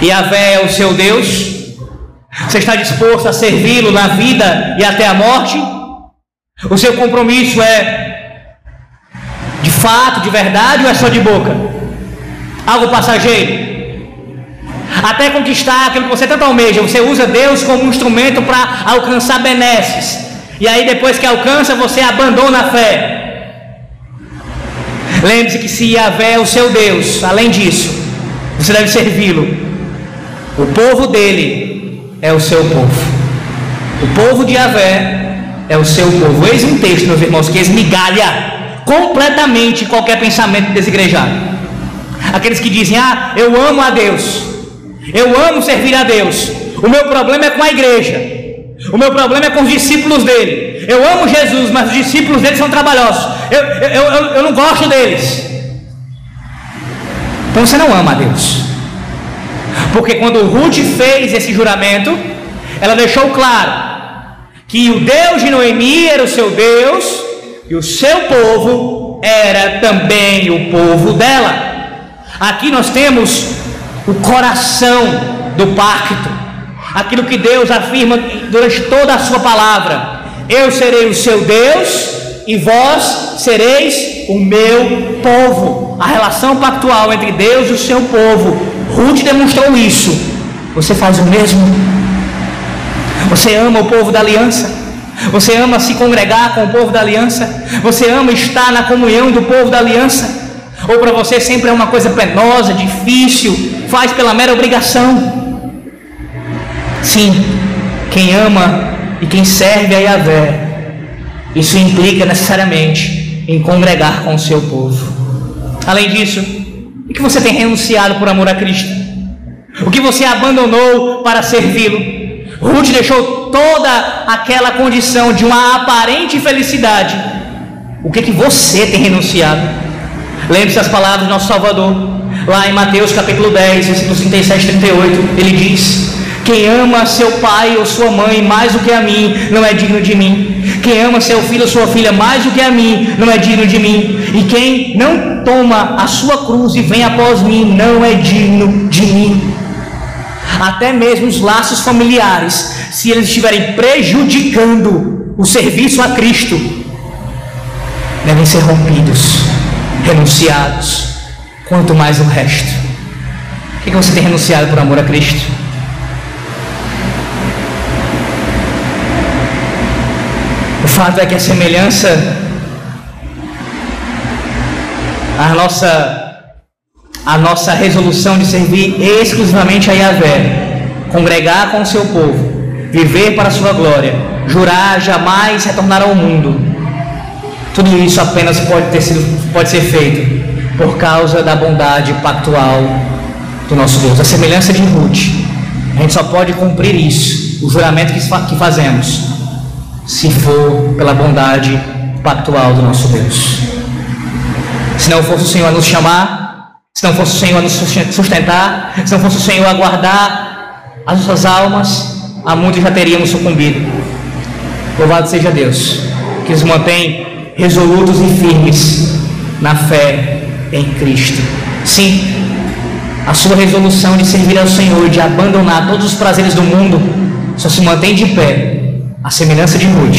E a Vé é o seu Deus? Você está disposto a servi-lo na vida e até a morte? O seu compromisso é de fato, de verdade ou é só de boca? Algo passageiro? Até conquistar aquilo que você tanto almeja, você usa Deus como um instrumento para alcançar benesses. E aí, depois que alcança, você abandona a fé. Lembre-se que se Yahvé é o seu Deus, além disso, você deve servi-lo. O povo dele é o seu povo. O povo de Javé é o seu povo. Eis um texto, meus irmãos, que esmigalha completamente qualquer pensamento desigrejado. Aqueles que dizem, ah, eu amo a Deus, eu amo servir a Deus, o meu problema é com a igreja, o meu problema é com os discípulos dele. Eu amo Jesus, mas os discípulos dele são trabalhosos. Eu, eu, eu, eu não gosto deles. Então você não ama a Deus. Porque quando Ruth fez esse juramento, ela deixou claro que o Deus de Noemi era o seu Deus e o seu povo era também o povo dela. Aqui nós temos o coração do pacto, aquilo que Deus afirma durante toda a sua palavra: Eu serei o seu Deus e vós sereis o meu povo. A relação pactual entre Deus e o seu povo Ruth demonstrou isso. Você faz o mesmo? Você ama o povo da aliança? Você ama se congregar com o povo da aliança? Você ama estar na comunhão do povo da aliança? Ou para você sempre é uma coisa penosa, difícil, faz pela mera obrigação? Sim, quem ama e quem serve a Yahvé, isso implica necessariamente em congregar com o seu povo. Além disso, o que você tem renunciado por amor a Cristo? O que você abandonou para servi-lo? Ruth deixou toda aquela condição de uma aparente felicidade. O que, que você tem renunciado? Lembre-se das palavras do nosso Salvador, lá em Mateus capítulo 10, versículos 37 e 38, ele diz: quem ama seu pai ou sua mãe mais do que a mim, não é digno de mim. Quem ama seu filho ou sua filha mais do que a mim, não é digno de mim. E quem não toma a sua cruz e vem após mim, não é digno de mim. Até mesmo os laços familiares, se eles estiverem prejudicando o serviço a Cristo, devem ser rompidos, renunciados. Quanto mais o resto. O que você tem renunciado por amor a Cristo? O fato é que a semelhança, a nossa, a nossa resolução de servir exclusivamente a Yahvé, congregar com o seu povo, viver para a sua glória, jurar jamais retornar ao mundo, tudo isso apenas pode, ter sido, pode ser feito por causa da bondade pactual do nosso Deus. A semelhança de Ruth, a gente só pode cumprir isso, o juramento que fazemos, se for pela bondade pactual do nosso Deus. Se não fosse o Senhor a nos chamar, se não fosse o Senhor a nos sustentar, se não fosse o Senhor a guardar as nossas almas, há muito já teríamos sucumbido. Louvado seja Deus, que nos mantém resolutos e firmes na fé em Cristo. Sim, a sua resolução de servir ao Senhor, de abandonar todos os prazeres do mundo, só se mantém de pé a semelhança de Ruth,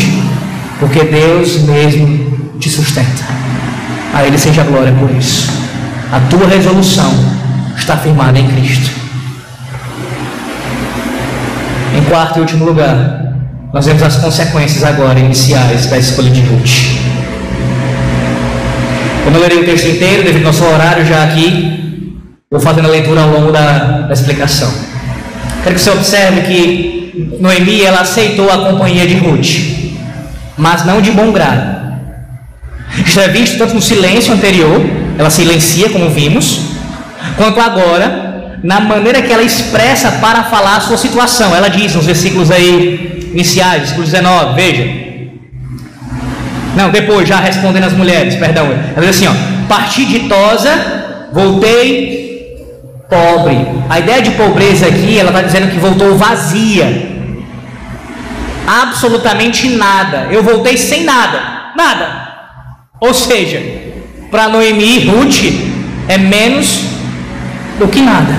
porque Deus mesmo te sustenta. A Ele seja glória por isso. A tua resolução está firmada em Cristo. Em quarto e último lugar, nós vemos as consequências agora iniciais da escolha de Ruth. Eu não lerei o texto inteiro, devido ao nosso horário já aqui. Vou fazendo a leitura ao longo da, da explicação. Quero que você observe que Noemi ela aceitou a companhia de Ruth, mas não de bom grado. Isso é visto tanto no silêncio anterior, ela silencia, como vimos, quanto agora, na maneira que ela expressa para falar a sua situação. Ela diz nos versículos aí iniciais, versículo 19, veja. Não, depois, já respondendo as mulheres, perdão. Ela diz assim: ó, parti ditosa, voltei pobre. A ideia de pobreza aqui, ela está dizendo que voltou vazia. Absolutamente nada. Eu voltei sem nada. Nada. Ou seja, para Noemi e Ruth é menos do que nada.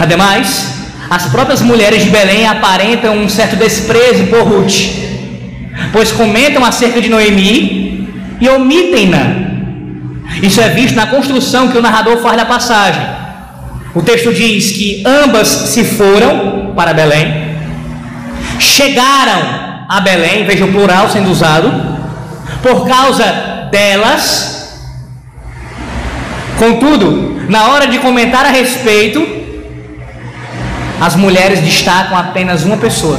Ademais, as próprias mulheres de Belém aparentam um certo desprezo por Ruth, pois comentam acerca de Noemi e omitem-na. Isso é visto na construção que o narrador faz da passagem. O texto diz que ambas se foram para Belém, chegaram a Belém, veja o plural sendo usado, por causa delas. Contudo, na hora de comentar a respeito, as mulheres destacam apenas uma pessoa,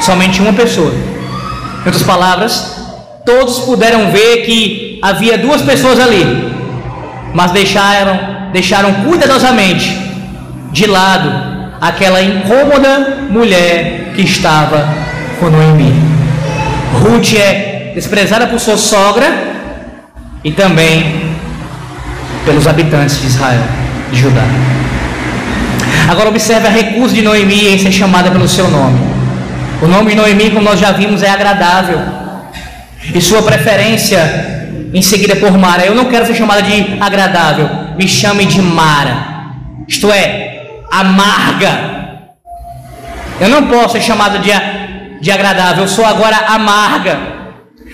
somente uma pessoa. Em outras palavras, todos puderam ver que havia duas pessoas ali, mas deixaram, deixaram cuidadosamente de lado aquela incômoda mulher que estava com Noemi. Ruth é desprezada por sua sogra e também pelos habitantes de Israel, de Judá. Agora observe a recusa de Noemi em ser chamada pelo seu nome. O nome de Noemi, como nós já vimos, é agradável. E sua preferência em seguida por Mara. Eu não quero ser chamada de agradável. Me chame de Mara. Isto é, amarga. Eu não posso ser chamada de de agradável, eu sou agora amarga.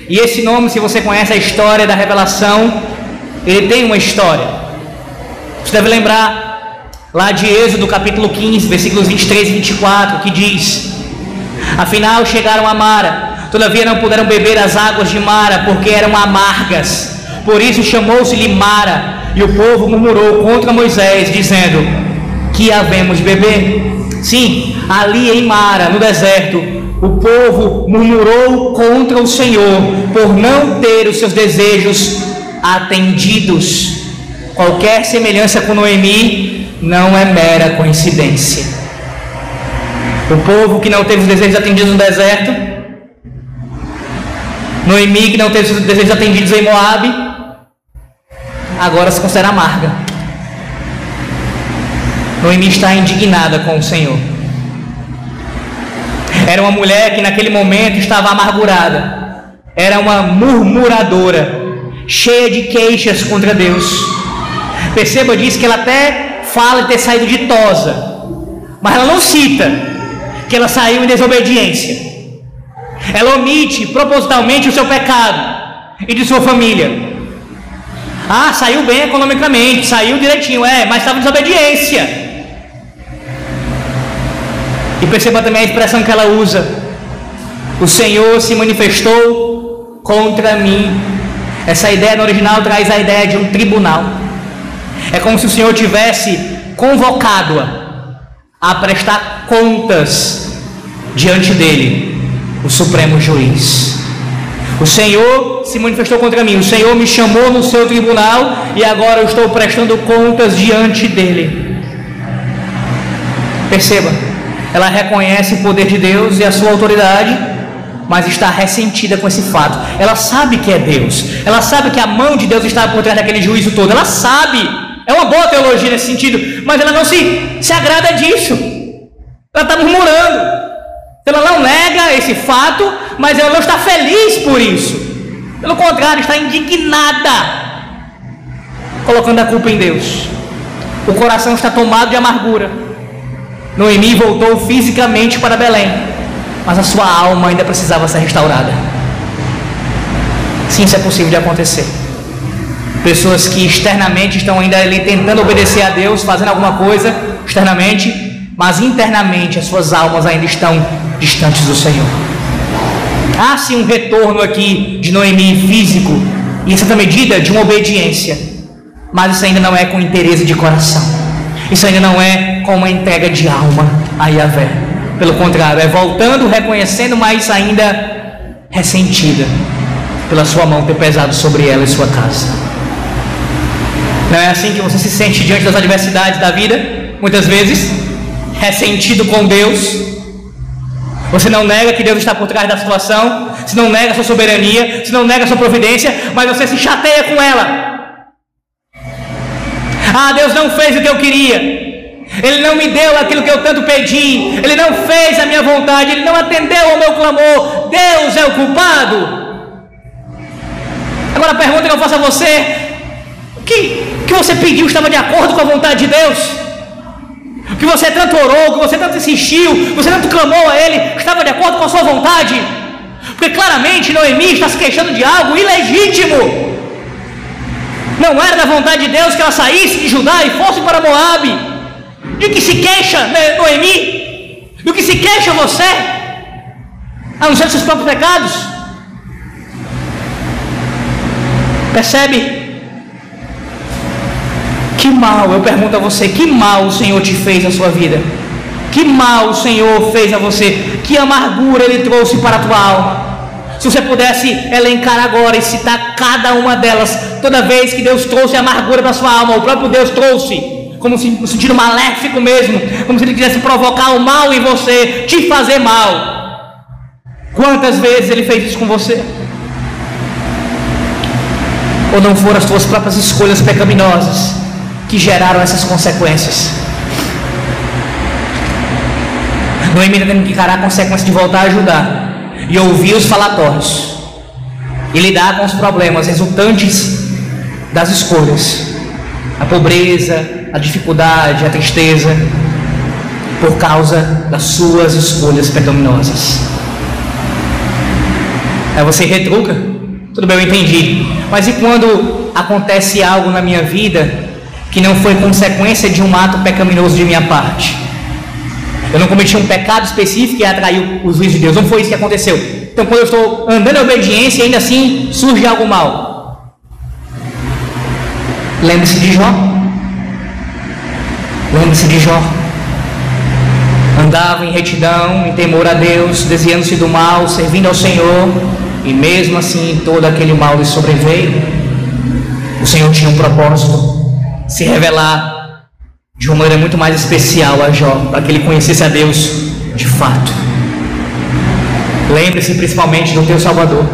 E esse nome, se você conhece a história da revelação, ele tem uma história. Você deve lembrar lá de Êxodo capítulo 15, versículos 23 e 24, que diz: Afinal chegaram a Mara, todavia não puderam beber as águas de Mara, porque eram amargas. Por isso chamou-se-lhe Mara, e o povo murmurou contra Moisés, dizendo: Que havemos beber? Sim, ali em Mara, no deserto, o povo murmurou contra o Senhor por não ter os seus desejos atendidos. Qualquer semelhança com Noemi não é mera coincidência. O povo que não teve os desejos atendidos no deserto, Noemi que não teve os desejos atendidos em Moabe, agora se considera amarga. Noemi está indignada com o Senhor. Era uma mulher que naquele momento estava amargurada. Era uma murmuradora, cheia de queixas contra Deus. Perceba, diz que ela até fala de ter saído ditosa, mas ela não cita que ela saiu em desobediência. Ela omite propositalmente o seu pecado e de sua família. Ah, saiu bem economicamente, saiu direitinho, é, mas estava em desobediência. E perceba também a expressão que ela usa: O Senhor se manifestou contra mim. Essa ideia no original traz a ideia de um tribunal. É como se o Senhor tivesse convocado-a a prestar contas diante dele, o supremo juiz. O Senhor se manifestou contra mim, o Senhor me chamou no seu tribunal e agora eu estou prestando contas diante dele. Perceba, ela reconhece o poder de Deus e a sua autoridade, mas está ressentida com esse fato. Ela sabe que é Deus, ela sabe que a mão de Deus está por trás daquele juízo todo, ela sabe. É uma boa teologia nesse sentido, mas ela não se, se agrada disso. Ela está murmurando. Ela não nega esse fato, mas ela não está feliz por isso. Pelo contrário, está indignada, colocando a culpa em Deus. O coração está tomado de amargura. Noemi voltou fisicamente para Belém, mas a sua alma ainda precisava ser restaurada. Sim, isso é possível de acontecer. Pessoas que externamente estão ainda ali tentando obedecer a Deus, fazendo alguma coisa externamente, mas internamente as suas almas ainda estão distantes do Senhor. Há sim um retorno aqui de Noemi físico, e em certa medida de uma obediência, mas isso ainda não é com interesse de coração, isso ainda não é com uma entrega de alma a Yahvé. Pelo contrário, é voltando, reconhecendo, mas ainda ressentida pela sua mão ter pesado sobre ela e sua casa. Não é assim que você se sente diante das adversidades da vida? Muitas vezes, ressentido com Deus, você não nega que Deus está por trás da situação, você não nega a sua soberania, você não nega a sua providência, mas você se chateia com ela. Ah, Deus não fez o que eu queria. Ele não me deu aquilo que eu tanto pedi. Ele não fez a minha vontade. Ele não atendeu ao meu clamor. Deus é o culpado. Agora a pergunta que eu faço a você: o que, que você pediu estava de acordo com a vontade de Deus? que você tanto orou, que você tanto insistiu, você tanto clamou a Ele, estava de acordo com a sua vontade. Porque claramente Noemi está se queixando de algo ilegítimo. Não era da vontade de Deus que ela saísse de Judá e fosse para Moabe. De que se queixa né, Noemi? Do que se queixa você? A não ser seus próprios pecados? Percebe? Que mal, eu pergunto a você, que mal o Senhor te fez na sua vida? Que mal o Senhor fez a você? Que amargura Ele trouxe para a tua alma? Se você pudesse elencar agora e citar cada uma delas, toda vez que Deus trouxe amargura para sua alma, o próprio Deus trouxe, como se no sentido maléfico mesmo, como se Ele quisesse provocar o mal em você, te fazer mal. Quantas vezes Ele fez isso com você? Ou não foram as tuas próprias escolhas pecaminosas? que geraram essas consequências. Noemi está tendo que encarar a consequência de voltar a ajudar e ouvir os falatórios e lidar com os problemas resultantes das escolhas, a pobreza, a dificuldade, a tristeza, por causa das suas escolhas pecaminosas. Aí você retruca, tudo bem, eu entendi. Mas e quando acontece algo na minha vida que não foi consequência de um ato pecaminoso de minha parte. Eu não cometi um pecado específico e atraiu o juízo de Deus. Não foi isso que aconteceu. Então, quando eu estou andando em obediência, ainda assim surge algo mal. Lembre-se de Jó. Lembre-se de Jó. Andava em retidão, em temor a Deus, desviando-se do mal, servindo ao Senhor, e mesmo assim todo aquele mal lhe sobreveio. O Senhor tinha um propósito se revelar de uma maneira muito mais especial a Jó, para que ele conhecesse a Deus de fato. Lembre-se principalmente do teu Salvador,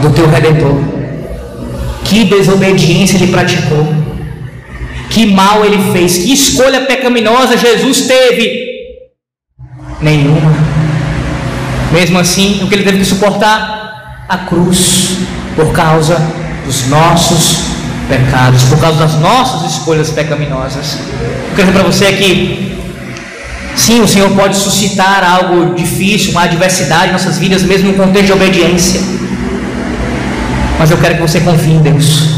do teu Redentor. Que desobediência ele praticou, que mal ele fez, que escolha pecaminosa Jesus teve. Nenhuma. Mesmo assim, o que ele teve que suportar? A cruz, por causa dos nossos pecados, por causa das nossas escolhas pecaminosas. Eu quero dizer para você que, sim, o Senhor pode suscitar algo difícil, uma adversidade em nossas vidas, mesmo no contexto de obediência. Mas eu quero que você confie em Deus.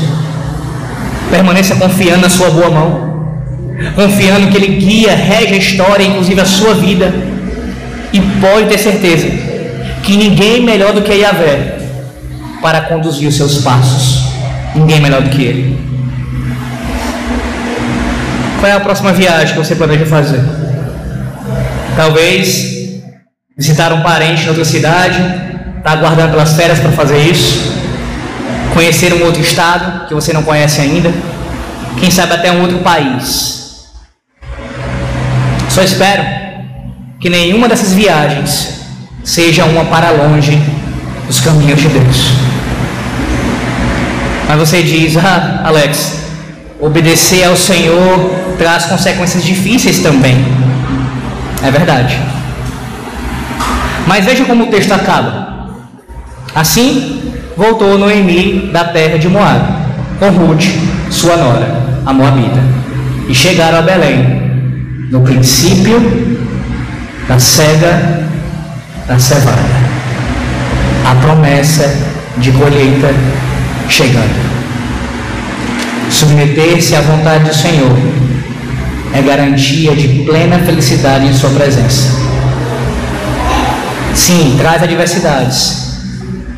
Permaneça confiando na sua boa mão. Confiando que Ele guia, rege a história, inclusive a sua vida. E pode ter certeza que ninguém melhor do que Yahvé para conduzir os seus passos. Ninguém melhor do que ele. Qual é a próxima viagem que você planeja fazer? Talvez visitar um parente em outra cidade, está aguardando pelas férias para fazer isso. Conhecer um outro estado que você não conhece ainda. Quem sabe até um outro país. Só espero que nenhuma dessas viagens seja uma para longe dos caminhos de Deus. Mas você diz, ah, Alex, obedecer ao Senhor traz consequências difíceis também. É verdade. Mas veja como o texto acaba. Assim voltou Noemi da terra de Moab, com Ruth, sua nora, a Moabita, e chegaram a Belém, no princípio da cega da cevada. A promessa de colheita chegando. Submeter-se à vontade do Senhor é garantia de plena felicidade em Sua presença. Sim, traz adversidades,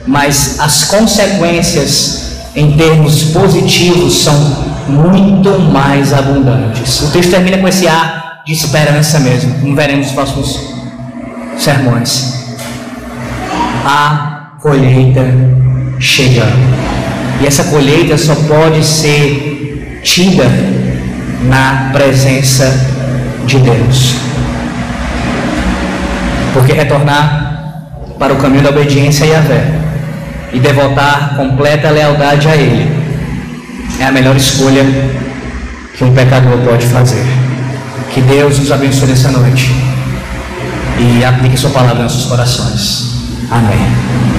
mas as consequências em termos positivos são muito mais abundantes. O texto termina com esse ar de esperança mesmo, como veremos nos próximos sermões. A colheita chegando. E essa colheita só pode ser tida na presença de Deus. Porque retornar para o caminho da obediência a Yahvé e devotar completa lealdade a Ele é a melhor escolha que um pecador pode fazer. Que Deus nos abençoe nessa noite e aplique Sua palavra em nossos corações. Amém.